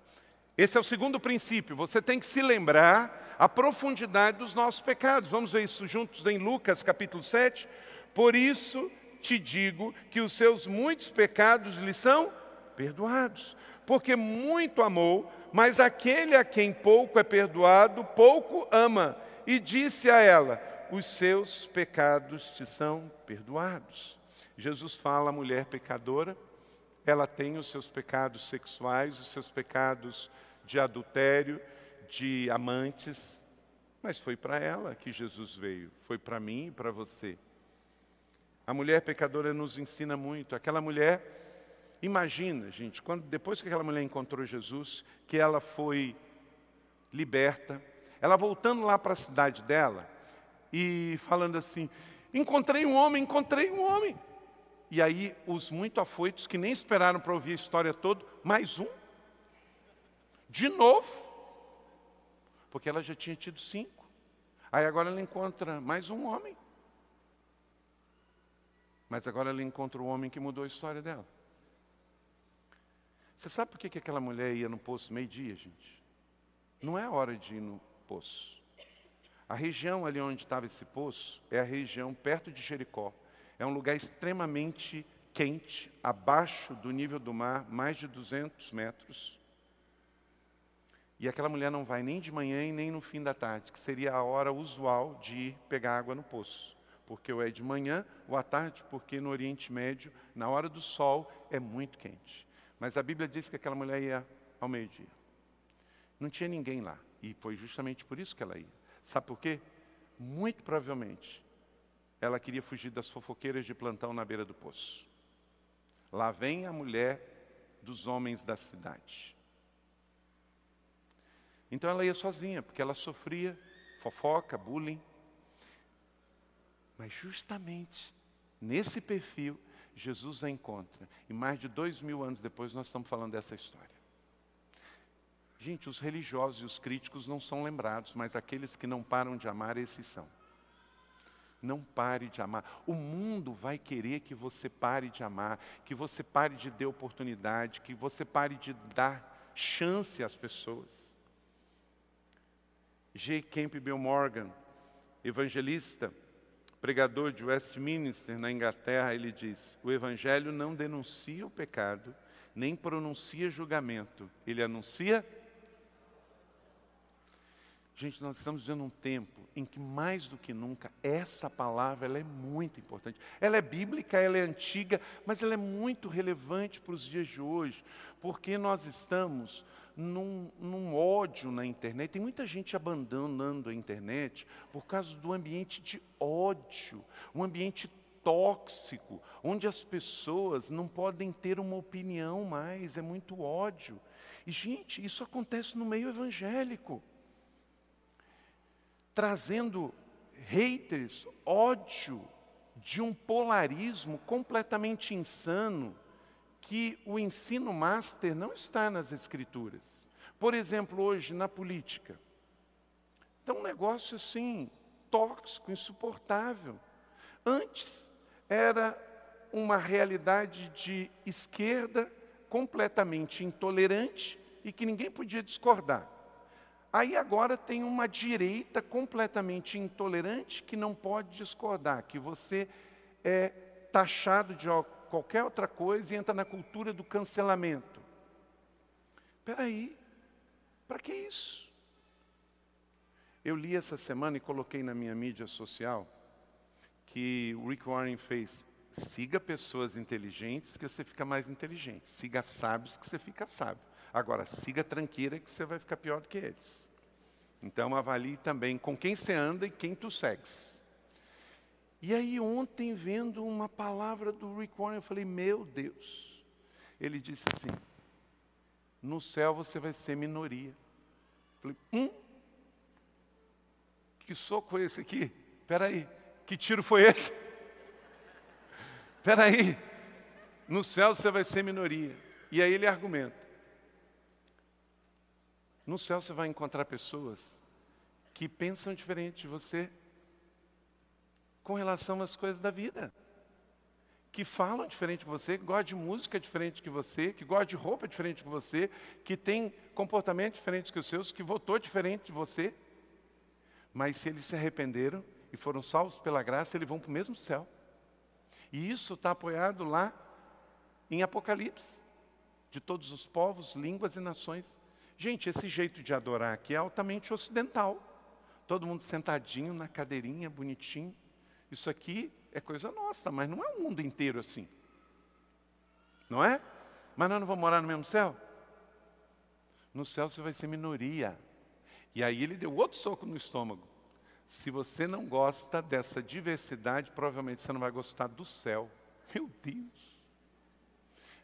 Esse é o segundo princípio. Você tem que se lembrar a profundidade dos nossos pecados. Vamos ver isso juntos em Lucas capítulo 7, por isso te digo que os seus muitos pecados lhe são perdoados, porque muito amou, mas aquele a quem pouco é perdoado, pouco ama. E disse a ela: Os seus pecados te são perdoados. Jesus fala à mulher pecadora, ela tem os seus pecados sexuais, os seus pecados de adultério, de amantes, mas foi para ela que Jesus veio, foi para mim e para você. A mulher pecadora nos ensina muito. Aquela mulher, imagina, gente, quando depois que aquela mulher encontrou Jesus, que ela foi liberta, ela voltando lá para a cidade dela e falando assim: Encontrei um homem, encontrei um homem. E aí, os muito afoitos que nem esperaram para ouvir a história toda, mais um. De novo. Porque ela já tinha tido cinco. Aí agora ela encontra mais um homem. Mas agora ela encontra o homem que mudou a história dela. Você sabe por que, que aquela mulher ia no poço meio-dia, gente? Não é hora de ir no poço. A região ali onde estava esse poço é a região perto de Jericó. É um lugar extremamente quente, abaixo do nível do mar, mais de 200 metros. E aquela mulher não vai nem de manhã e nem no fim da tarde, que seria a hora usual de ir pegar água no poço. Porque ou é de manhã ou à tarde, porque no Oriente Médio, na hora do sol, é muito quente. Mas a Bíblia diz que aquela mulher ia ao meio-dia. Não tinha ninguém lá. E foi justamente por isso que ela ia. Sabe por quê? Muito provavelmente ela queria fugir das fofoqueiras de plantão na beira do poço. Lá vem a mulher dos homens da cidade. Então ela ia sozinha, porque ela sofria fofoca, bullying. Mas justamente nesse perfil, Jesus a encontra. E mais de dois mil anos depois, nós estamos falando dessa história. Gente, os religiosos e os críticos não são lembrados, mas aqueles que não param de amar, esses são. Não pare de amar. O mundo vai querer que você pare de amar, que você pare de dar oportunidade, que você pare de dar chance às pessoas. G. Campbell Morgan, evangelista, pregador de Westminster, na Inglaterra, ele diz: O evangelho não denuncia o pecado, nem pronuncia julgamento, ele anuncia Gente, nós estamos vivendo um tempo em que mais do que nunca essa palavra ela é muito importante. Ela é bíblica, ela é antiga, mas ela é muito relevante para os dias de hoje, porque nós estamos num, num ódio na internet. Tem muita gente abandonando a internet por causa do ambiente de ódio, um ambiente tóxico, onde as pessoas não podem ter uma opinião mais, é muito ódio. E, gente, isso acontece no meio evangélico trazendo haters, ódio de um polarismo completamente insano que o ensino master não está nas escrituras. Por exemplo, hoje na política. Então, um negócio assim, tóxico, insuportável. Antes era uma realidade de esquerda completamente intolerante e que ninguém podia discordar. Aí agora tem uma direita completamente intolerante que não pode discordar, que você é taxado de qualquer outra coisa e entra na cultura do cancelamento. Espera aí, para que isso? Eu li essa semana e coloquei na minha mídia social que o Rick Warren fez. Siga pessoas inteligentes que você fica mais inteligente. Siga sábios que você fica sábio. Agora, siga tranqueira que você vai ficar pior do que eles. Então, avalie também com quem você anda e quem tu segues. E aí, ontem, vendo uma palavra do Rick Warren, eu falei: Meu Deus. Ele disse assim: No céu você vai ser minoria. Eu falei: Hum? Que soco foi esse aqui? Espera aí, que tiro foi esse? (laughs) Espera aí, no céu você vai ser minoria. E aí ele argumenta: no céu você vai encontrar pessoas que pensam diferente de você com relação às coisas da vida. Que falam diferente de você, que gostam de música diferente que você, que gostam de roupa diferente que você, que tem comportamento diferente que os seus, que votou diferente de você. Mas se eles se arrependeram e foram salvos pela graça, eles vão para o mesmo céu. E isso está apoiado lá em Apocalipse, de todos os povos, línguas e nações. Gente, esse jeito de adorar aqui é altamente ocidental. Todo mundo sentadinho na cadeirinha, bonitinho. Isso aqui é coisa nossa, mas não é o mundo inteiro assim. Não é? Mas nós não vamos morar no mesmo céu? No céu você vai ser minoria. E aí ele deu outro soco no estômago. Se você não gosta dessa diversidade, provavelmente você não vai gostar do céu. Meu Deus!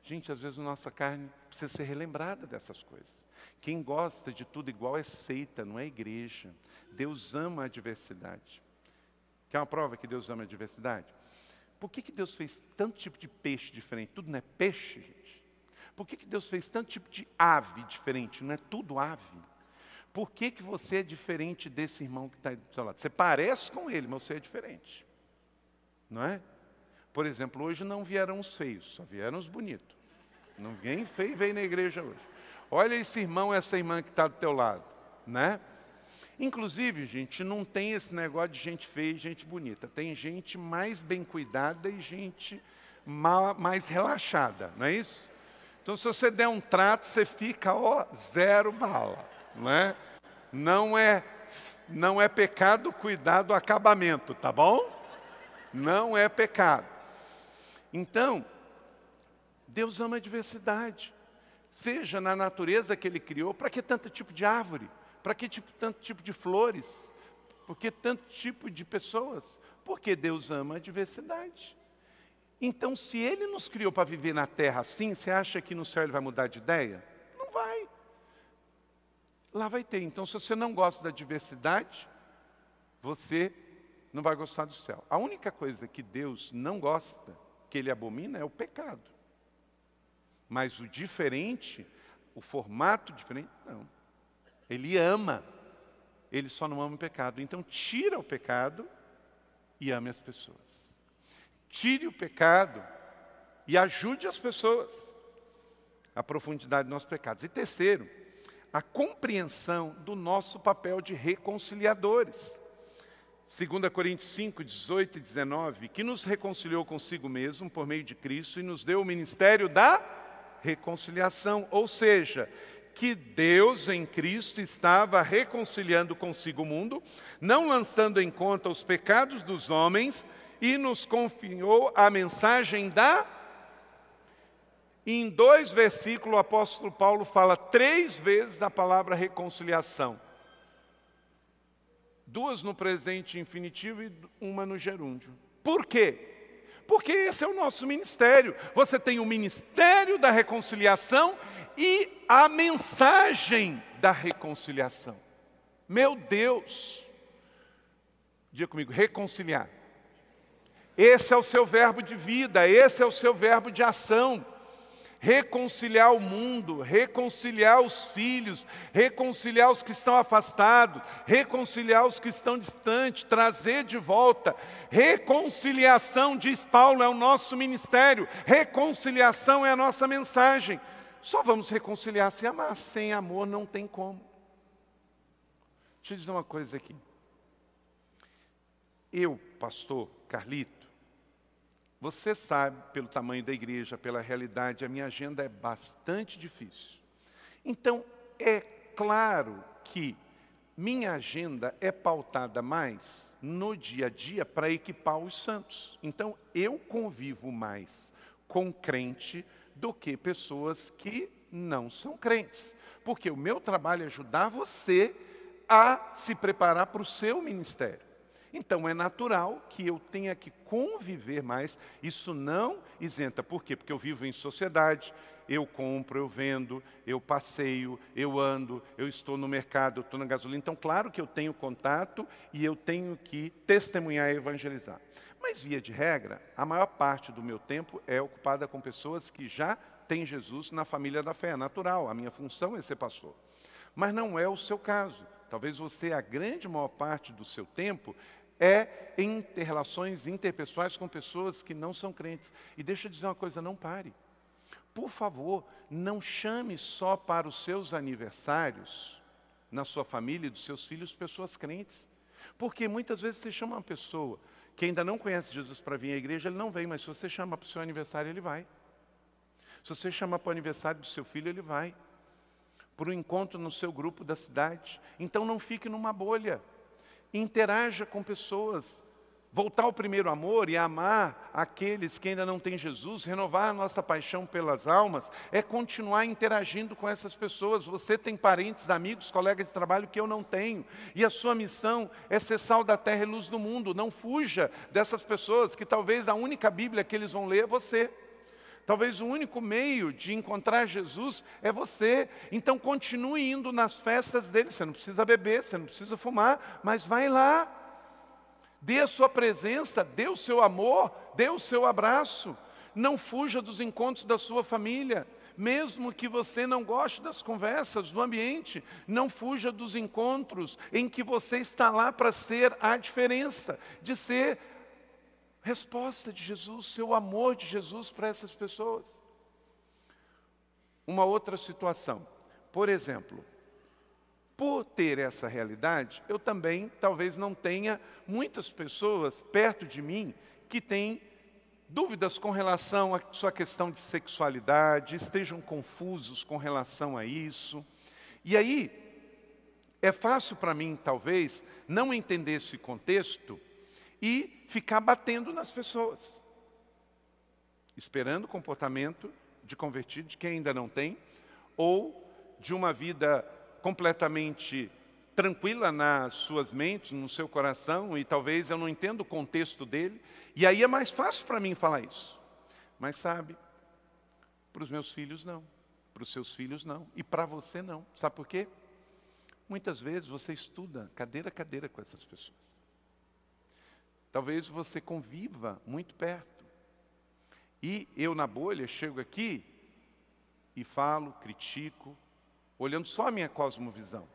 Gente, às vezes nossa carne precisa ser relembrada dessas coisas. Quem gosta de tudo igual é seita, não é igreja. Deus ama a diversidade. Quer uma prova que Deus ama a diversidade? Por que, que Deus fez tanto tipo de peixe diferente? Tudo não é peixe, gente? Por que, que Deus fez tanto tipo de ave diferente? Não é tudo ave? Por que, que você é diferente desse irmão que está do seu lado? Você parece com ele, mas você é diferente. Não é? Por exemplo, hoje não vieram os feios, só vieram os bonitos. Ninguém feio veio na igreja hoje. Olha esse irmão, essa irmã que está do teu lado, né? Inclusive, gente, não tem esse negócio de gente feia e gente bonita. Tem gente mais bem cuidada e gente mais relaxada, não é isso? Então, se você der um trato, você fica, ó, zero bala, não é? Não é, não é pecado cuidar do acabamento, tá bom? Não é pecado. Então, Deus ama a diversidade. Seja na natureza que Ele criou, para que tanto tipo de árvore? Para que tipo, tanto tipo de flores? Por que tanto tipo de pessoas? Porque Deus ama a diversidade. Então, se Ele nos criou para viver na terra assim, você acha que no céu Ele vai mudar de ideia? Não vai. Lá vai ter. Então, se você não gosta da diversidade, você não vai gostar do céu. A única coisa que Deus não gosta, que Ele abomina, é o pecado. Mas o diferente, o formato diferente, não. Ele ama. Ele só não ama o pecado. Então tira o pecado e ame as pessoas. Tire o pecado e ajude as pessoas. A profundidade dos nossos pecados. E terceiro, a compreensão do nosso papel de reconciliadores. 2 Coríntios 5, 18 e 19, que nos reconciliou consigo mesmo por meio de Cristo e nos deu o ministério da reconciliação, ou seja, que Deus em Cristo estava reconciliando consigo o mundo, não lançando em conta os pecados dos homens, e nos confiou a mensagem da. Em dois versículos, o apóstolo Paulo fala três vezes da palavra reconciliação. Duas no presente infinitivo e uma no gerúndio. Por quê? Porque esse é o nosso ministério. Você tem o ministério da reconciliação e a mensagem da reconciliação. Meu Deus! Diga comigo, reconciliar. Esse é o seu verbo de vida, esse é o seu verbo de ação reconciliar o mundo, reconciliar os filhos, reconciliar os que estão afastados, reconciliar os que estão distantes, trazer de volta. Reconciliação, diz Paulo, é o nosso ministério, reconciliação é a nossa mensagem. Só vamos reconciliar se amar, sem amor não tem como. Deixa eu dizer uma coisa aqui. Eu, pastor Carlito, você sabe, pelo tamanho da igreja, pela realidade, a minha agenda é bastante difícil. Então, é claro que minha agenda é pautada mais no dia a dia para equipar os santos. Então, eu convivo mais com crente do que pessoas que não são crentes. Porque o meu trabalho é ajudar você a se preparar para o seu ministério. Então é natural que eu tenha que conviver mais. Isso não isenta. Por quê? Porque eu vivo em sociedade, eu compro, eu vendo, eu passeio, eu ando, eu estou no mercado, eu estou na gasolina. Então, claro que eu tenho contato e eu tenho que testemunhar e evangelizar. Mas, via de regra, a maior parte do meu tempo é ocupada com pessoas que já têm Jesus na família da fé. É natural, a minha função é ser pastor. Mas não é o seu caso. Talvez você, a grande maior parte do seu tempo, é inter-relações interpessoais com pessoas que não são crentes. E deixa eu dizer uma coisa, não pare. Por favor, não chame só para os seus aniversários, na sua família e dos seus filhos, pessoas crentes. Porque muitas vezes você chama uma pessoa que ainda não conhece Jesus para vir à igreja, ele não vem, mas se você chama para o seu aniversário, ele vai. Se você chama para o aniversário do seu filho, ele vai. Para um encontro no seu grupo da cidade. Então não fique numa bolha interaja com pessoas. voltar ao primeiro amor e amar aqueles que ainda não têm Jesus, renovar a nossa paixão pelas almas, é continuar interagindo com essas pessoas. Você tem parentes, amigos, colegas de trabalho que eu não tenho, e a sua missão é ser sal da terra e luz do mundo. Não fuja dessas pessoas que talvez a única Bíblia que eles vão ler é você. Talvez o único meio de encontrar Jesus é você. Então continue indo nas festas dele. Você não precisa beber, você não precisa fumar, mas vai lá. Dê a sua presença, dê o seu amor, dê o seu abraço. Não fuja dos encontros da sua família. Mesmo que você não goste das conversas, do ambiente, não fuja dos encontros em que você está lá para ser a diferença, de ser resposta de Jesus, seu amor de Jesus para essas pessoas. Uma outra situação, por exemplo, por ter essa realidade, eu também talvez não tenha muitas pessoas perto de mim que têm dúvidas com relação à sua questão de sexualidade, estejam confusos com relação a isso. E aí, é fácil para mim, talvez, não entender esse contexto e ficar batendo nas pessoas, esperando o comportamento de convertido de quem ainda não tem, ou de uma vida completamente tranquila nas suas mentes, no seu coração, e talvez eu não entenda o contexto dele, e aí é mais fácil para mim falar isso. Mas sabe, para os meus filhos não, para os seus filhos não, e para você não. Sabe por quê? Muitas vezes você estuda cadeira a cadeira com essas pessoas. Talvez você conviva muito perto. E eu na bolha chego aqui e falo, critico, olhando só a minha cosmovisão.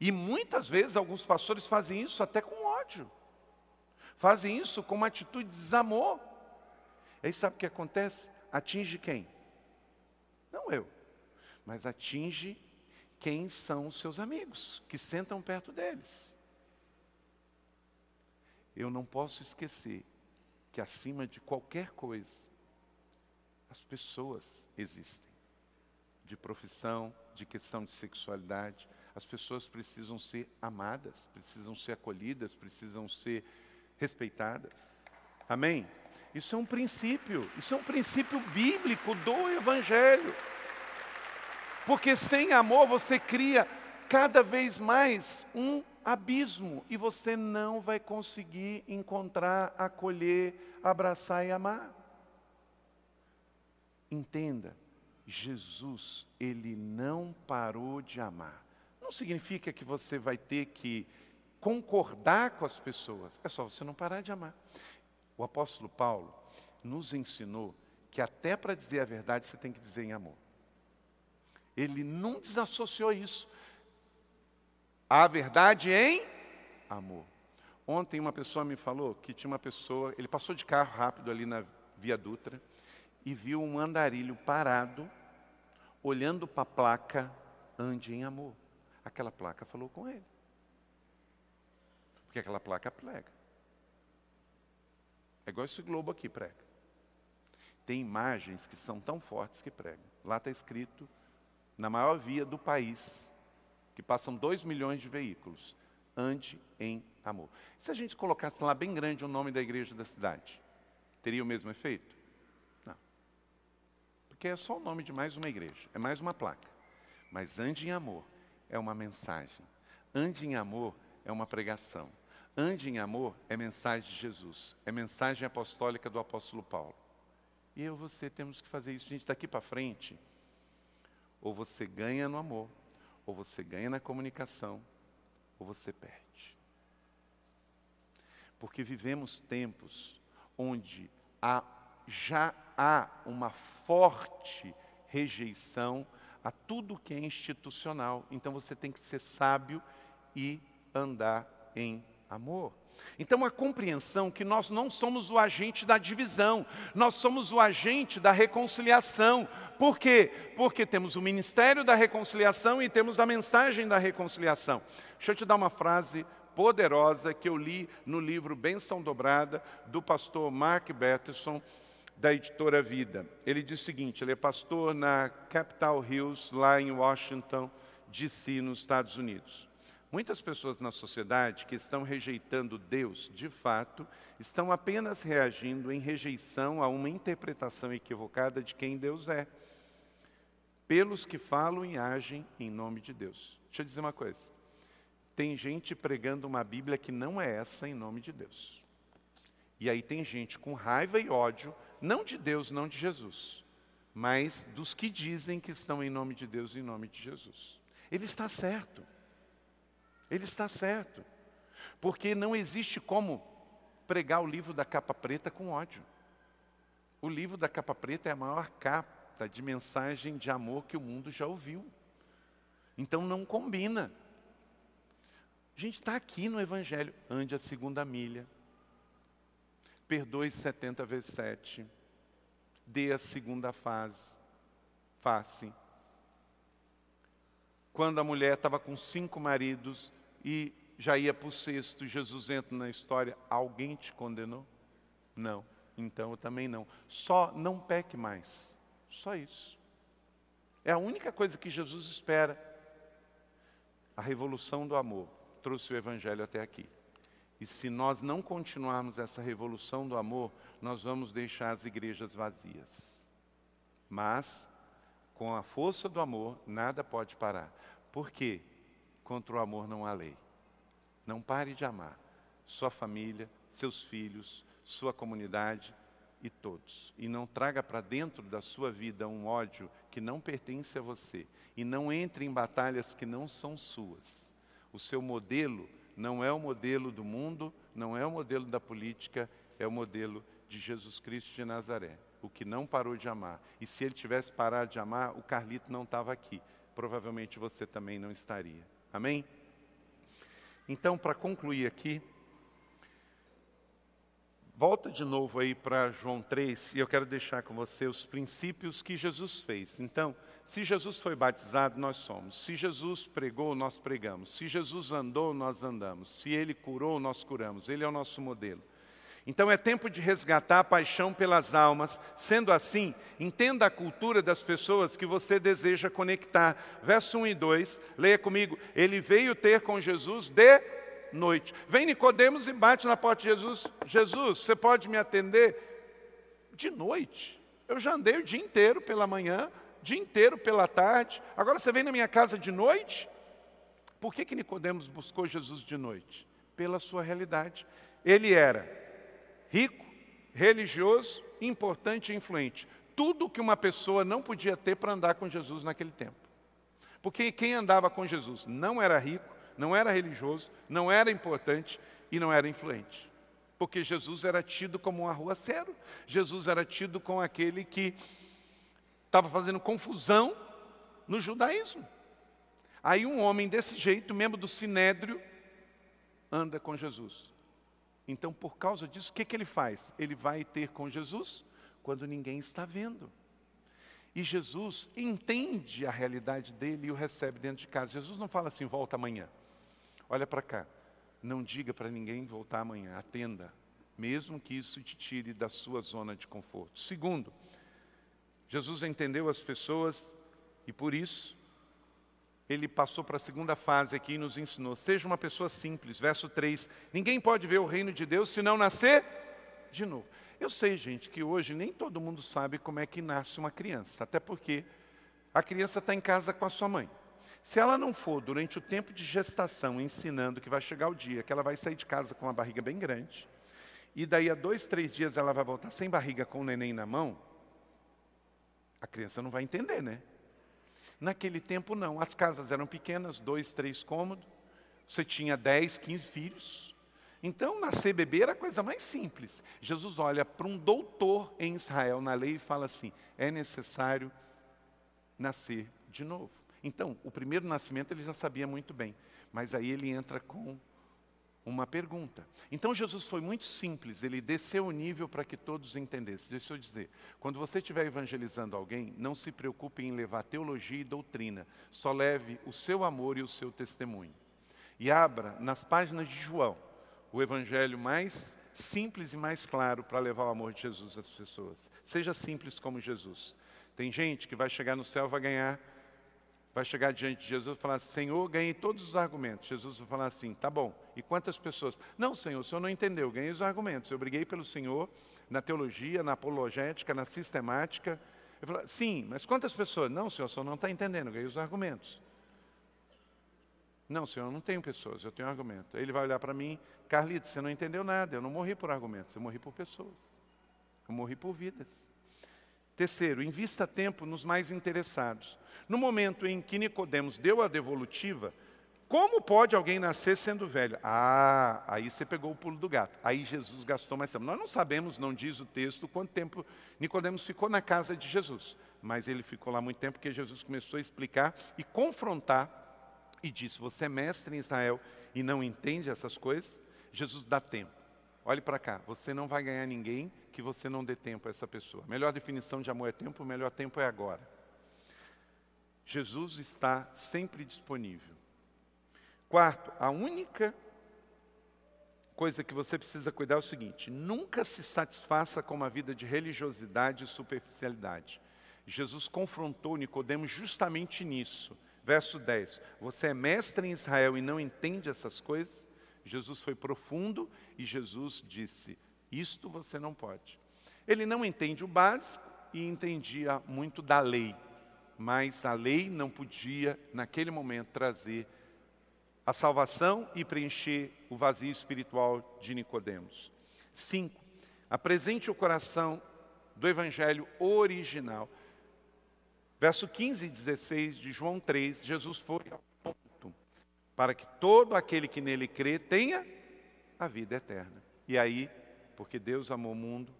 E muitas vezes alguns pastores fazem isso até com ódio. Fazem isso com uma atitude de desamor. Aí sabe o que acontece? Atinge quem? Não eu, mas atinge quem são os seus amigos, que sentam perto deles eu não posso esquecer que acima de qualquer coisa, as pessoas existem. De profissão, de questão de sexualidade, as pessoas precisam ser amadas, precisam ser acolhidas, precisam ser respeitadas. Amém? Isso é um princípio, isso é um princípio bíblico do Evangelho. Porque sem amor você cria cada vez mais um abismo e você não vai conseguir encontrar, acolher, abraçar e amar. Entenda, Jesus, ele não parou de amar. Não significa que você vai ter que concordar com as pessoas, é só você não parar de amar. O apóstolo Paulo nos ensinou que até para dizer a verdade você tem que dizer em amor. Ele não desassociou isso a verdade em amor. Ontem uma pessoa me falou que tinha uma pessoa, ele passou de carro rápido ali na Via Dutra e viu um andarilho parado, olhando para a placa, ande em amor. Aquela placa falou com ele. Porque aquela placa prega. É igual esse globo aqui prega. Tem imagens que são tão fortes que pregam. Lá está escrito, na maior via do país, que passam 2 milhões de veículos. Ande em amor. Se a gente colocasse lá bem grande o nome da igreja da cidade, teria o mesmo efeito? Não. Porque é só o nome de mais uma igreja, é mais uma placa. Mas ande em amor é uma mensagem. Ande em amor é uma pregação. Ande em amor é mensagem de Jesus, é mensagem apostólica do apóstolo Paulo. E eu e você temos que fazer isso, gente, daqui para frente. Ou você ganha no amor, ou você ganha na comunicação, ou você perde. Porque vivemos tempos onde há, já há uma forte rejeição a tudo que é institucional. Então você tem que ser sábio e andar em amor. Então, a compreensão que nós não somos o agente da divisão, nós somos o agente da reconciliação. Por quê? Porque temos o ministério da reconciliação e temos a mensagem da reconciliação. Deixa eu te dar uma frase poderosa que eu li no livro Benção Dobrada, do pastor Mark Batterson, da editora Vida. Ele diz o seguinte: ele é pastor na Capitol Hills, lá em Washington, D.C., nos Estados Unidos. Muitas pessoas na sociedade que estão rejeitando Deus, de fato, estão apenas reagindo em rejeição a uma interpretação equivocada de quem Deus é, pelos que falam e agem em nome de Deus. Deixa eu dizer uma coisa. Tem gente pregando uma Bíblia que não é essa em nome de Deus. E aí tem gente com raiva e ódio, não de Deus, não de Jesus, mas dos que dizem que estão em nome de Deus e em nome de Jesus. Ele está certo. Ele está certo. Porque não existe como pregar o livro da capa preta com ódio. O livro da capa preta é a maior capa de mensagem de amor que o mundo já ouviu. Então não combina. A gente está aqui no Evangelho. Ande a segunda milha. Perdoe 70 vezes 7. Dê a segunda fase. Face. Quando a mulher estava com cinco maridos, e já ia para o sexto, Jesus entra na história, alguém te condenou? Não, então eu também não. Só não peque mais. Só isso. É a única coisa que Jesus espera. A revolução do amor trouxe o Evangelho até aqui. E se nós não continuarmos essa revolução do amor, nós vamos deixar as igrejas vazias. Mas, com a força do amor, nada pode parar. Por quê? Contra o amor não há lei. Não pare de amar sua família, seus filhos, sua comunidade e todos. E não traga para dentro da sua vida um ódio que não pertence a você. E não entre em batalhas que não são suas. O seu modelo não é o modelo do mundo, não é o modelo da política, é o modelo de Jesus Cristo de Nazaré, o que não parou de amar. E se ele tivesse parado de amar, o Carlito não estava aqui. Provavelmente você também não estaria. Amém? Então, para concluir aqui, volta de novo aí para João 3 e eu quero deixar com você os princípios que Jesus fez. Então, se Jesus foi batizado, nós somos. Se Jesus pregou, nós pregamos. Se Jesus andou, nós andamos. Se ele curou, nós curamos. Ele é o nosso modelo. Então é tempo de resgatar a paixão pelas almas. Sendo assim, entenda a cultura das pessoas que você deseja conectar. Verso 1 e 2, leia comigo. Ele veio ter com Jesus de noite. Vem Nicodemos e bate na porta de Jesus. Jesus, você pode me atender de noite? Eu já andei o dia inteiro pela manhã, dia inteiro pela tarde. Agora você vem na minha casa de noite? Por que que Nicodemos buscou Jesus de noite? Pela sua realidade. Ele era rico, religioso, importante e influente. Tudo que uma pessoa não podia ter para andar com Jesus naquele tempo. Porque quem andava com Jesus não era rico, não era religioso, não era importante e não era influente. Porque Jesus era tido como um arruaceiro. Jesus era tido como aquele que estava fazendo confusão no judaísmo. Aí um homem desse jeito, membro do Sinédrio, anda com Jesus. Então, por causa disso, o que, que ele faz? Ele vai ter com Jesus quando ninguém está vendo. E Jesus entende a realidade dele e o recebe dentro de casa. Jesus não fala assim, volta amanhã. Olha para cá. Não diga para ninguém voltar amanhã. Atenda. Mesmo que isso te tire da sua zona de conforto. Segundo, Jesus entendeu as pessoas e por isso ele passou para a segunda fase aqui e nos ensinou. Seja uma pessoa simples. Verso 3. Ninguém pode ver o reino de Deus se não nascer de novo. Eu sei, gente, que hoje nem todo mundo sabe como é que nasce uma criança. Até porque a criança está em casa com a sua mãe. Se ela não for durante o tempo de gestação ensinando que vai chegar o dia que ela vai sair de casa com uma barriga bem grande, e daí a dois, três dias ela vai voltar sem barriga com o neném na mão, a criança não vai entender, né? Naquele tempo, não. As casas eram pequenas, dois, três cômodos. Você tinha dez, quinze filhos. Então, nascer bebê era a coisa mais simples. Jesus olha para um doutor em Israel na lei e fala assim: é necessário nascer de novo. Então, o primeiro nascimento ele já sabia muito bem, mas aí ele entra com uma pergunta. Então Jesus foi muito simples, ele desceu o nível para que todos entendessem. Deixa eu dizer, quando você estiver evangelizando alguém, não se preocupe em levar teologia e doutrina, só leve o seu amor e o seu testemunho. E abra nas páginas de João o evangelho mais simples e mais claro para levar o amor de Jesus às pessoas. Seja simples como Jesus. Tem gente que vai chegar no céu e vai ganhar vai chegar diante de Jesus e falar: Senhor, ganhei todos os argumentos. Jesus vai falar assim: tá bom, e quantas pessoas? Não, Senhor, o Senhor não entendeu, ganhei os argumentos. Eu briguei pelo Senhor na teologia, na apologética, na sistemática. Eu falo, sim, mas quantas pessoas? Não, Senhor, o Senhor não está entendendo, ganhei os argumentos. Não, Senhor, eu não tenho pessoas, eu tenho argumento. Ele vai olhar para mim, Carlito, você não entendeu nada, eu não morri por argumentos, eu morri por pessoas. Eu morri por vidas. Terceiro, invista tempo nos mais interessados. No momento em que Nicodemos deu a devolutiva, como pode alguém nascer sendo velho? Ah, aí você pegou o pulo do gato. Aí Jesus gastou mais tempo. Nós não sabemos, não diz o texto, quanto tempo Nicodemos ficou na casa de Jesus. Mas ele ficou lá muito tempo porque Jesus começou a explicar e confrontar e disse: Você é mestre em Israel e não entende essas coisas? Jesus dá tempo. Olhe para cá, você não vai ganhar ninguém que você não dê tempo a essa pessoa. Melhor definição de amor é tempo, melhor tempo é agora. Jesus está sempre disponível. Quarto, a única coisa que você precisa cuidar é o seguinte: nunca se satisfaça com uma vida de religiosidade e superficialidade. Jesus confrontou Nicodemos justamente nisso. Verso 10: Você é mestre em Israel e não entende essas coisas? Jesus foi profundo e Jesus disse: Isto você não pode. Ele não entende o básico e entendia muito da lei, mas a lei não podia, naquele momento, trazer a salvação e preencher o vazio espiritual de Nicodemos. 5. Apresente o coração do evangelho original. Verso 15 e 16 de João 3, Jesus foi ao ponto para que todo aquele que nele crê tenha a vida eterna. E aí, porque Deus amou o mundo,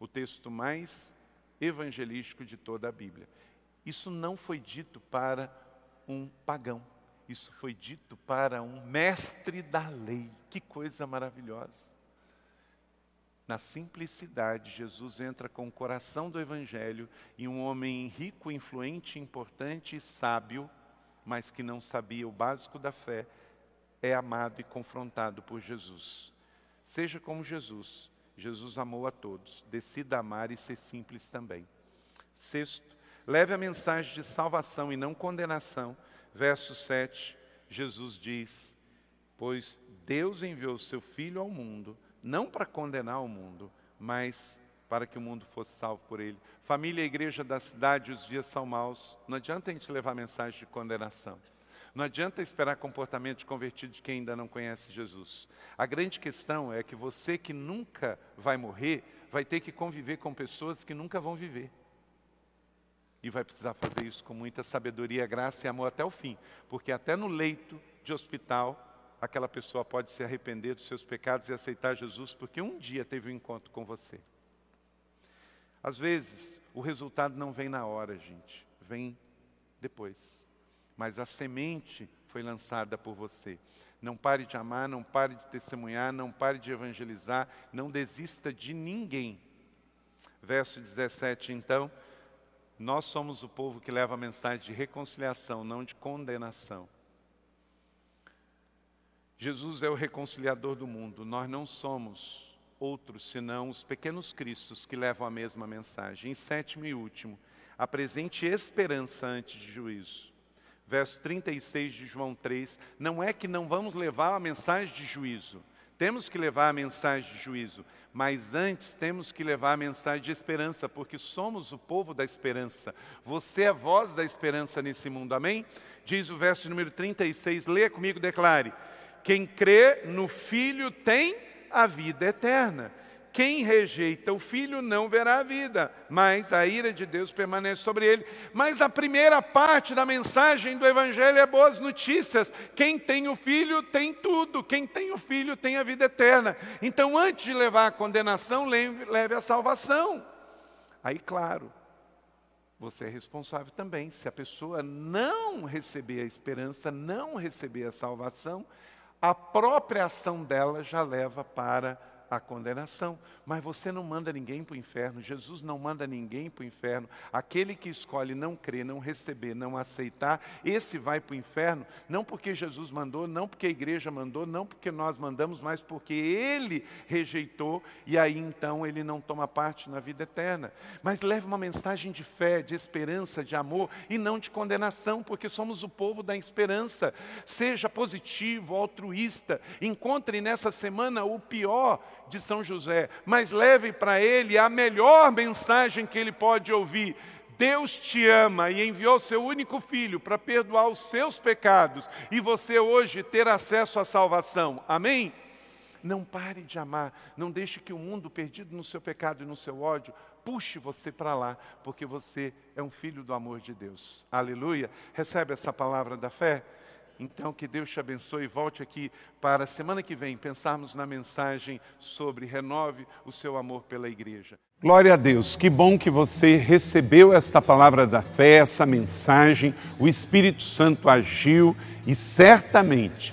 o texto mais evangelístico de toda a Bíblia. Isso não foi dito para um pagão, isso foi dito para um mestre da lei. Que coisa maravilhosa. Na simplicidade, Jesus entra com o coração do Evangelho e um homem rico, influente, importante e sábio, mas que não sabia o básico da fé, é amado e confrontado por Jesus. Seja como Jesus, Jesus amou a todos, decida amar e ser simples também. Sexto, leve a mensagem de salvação e não condenação. Verso 7, Jesus diz: Pois Deus enviou seu Filho ao mundo não para condenar o mundo, mas para que o mundo fosse salvo por ele. Família e igreja da cidade, os dias são maus. Não adianta a gente levar mensagem de condenação. Não adianta esperar comportamento de convertido de quem ainda não conhece Jesus. A grande questão é que você que nunca vai morrer, vai ter que conviver com pessoas que nunca vão viver. E vai precisar fazer isso com muita sabedoria, graça e amor até o fim. Porque até no leito de hospital, aquela pessoa pode se arrepender dos seus pecados e aceitar Jesus porque um dia teve um encontro com você. Às vezes, o resultado não vem na hora, gente, vem depois. Mas a semente foi lançada por você. Não pare de amar, não pare de testemunhar, não pare de evangelizar, não desista de ninguém. Verso 17, então, nós somos o povo que leva a mensagem de reconciliação, não de condenação. Jesus é o reconciliador do mundo. Nós não somos outros senão os pequenos cristos que levam a mesma mensagem. Em sétimo e último, apresente esperança antes de juízo. Verso 36 de João 3, não é que não vamos levar a mensagem de juízo, temos que levar a mensagem de juízo, mas antes temos que levar a mensagem de esperança, porque somos o povo da esperança. Você é voz da esperança nesse mundo, amém? Diz o verso número 36, leia comigo, declare. Quem crê no Filho tem a vida eterna. Quem rejeita o filho não verá a vida, mas a ira de Deus permanece sobre ele. Mas a primeira parte da mensagem do Evangelho é boas notícias. Quem tem o filho tem tudo, quem tem o filho tem a vida eterna. Então, antes de levar a condenação, leve, a salvação. Aí, claro, você é responsável também. Se a pessoa não receber a esperança, não receber a salvação, a própria ação dela já leva para a condenação. Mas você não manda ninguém para o inferno, Jesus não manda ninguém para o inferno. Aquele que escolhe não crer, não receber, não aceitar, esse vai para o inferno, não porque Jesus mandou, não porque a igreja mandou, não porque nós mandamos, mas porque ele rejeitou e aí então ele não toma parte na vida eterna. Mas leve uma mensagem de fé, de esperança, de amor e não de condenação, porque somos o povo da esperança. Seja positivo, altruísta, encontre nessa semana o pior de São José, mas leve para ele a melhor mensagem que ele pode ouvir. Deus te ama e enviou seu único filho para perdoar os seus pecados e você hoje ter acesso à salvação. Amém? Não pare de amar, não deixe que o mundo perdido no seu pecado e no seu ódio puxe você para lá, porque você é um filho do amor de Deus. Aleluia. Recebe essa palavra da fé? Então, que Deus te abençoe e volte aqui para a semana que vem pensarmos na mensagem sobre renove o seu amor pela igreja. Glória a Deus, que bom que você recebeu esta palavra da fé, essa mensagem. O Espírito Santo agiu e certamente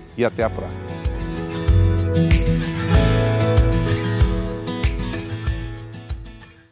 e até a próxima.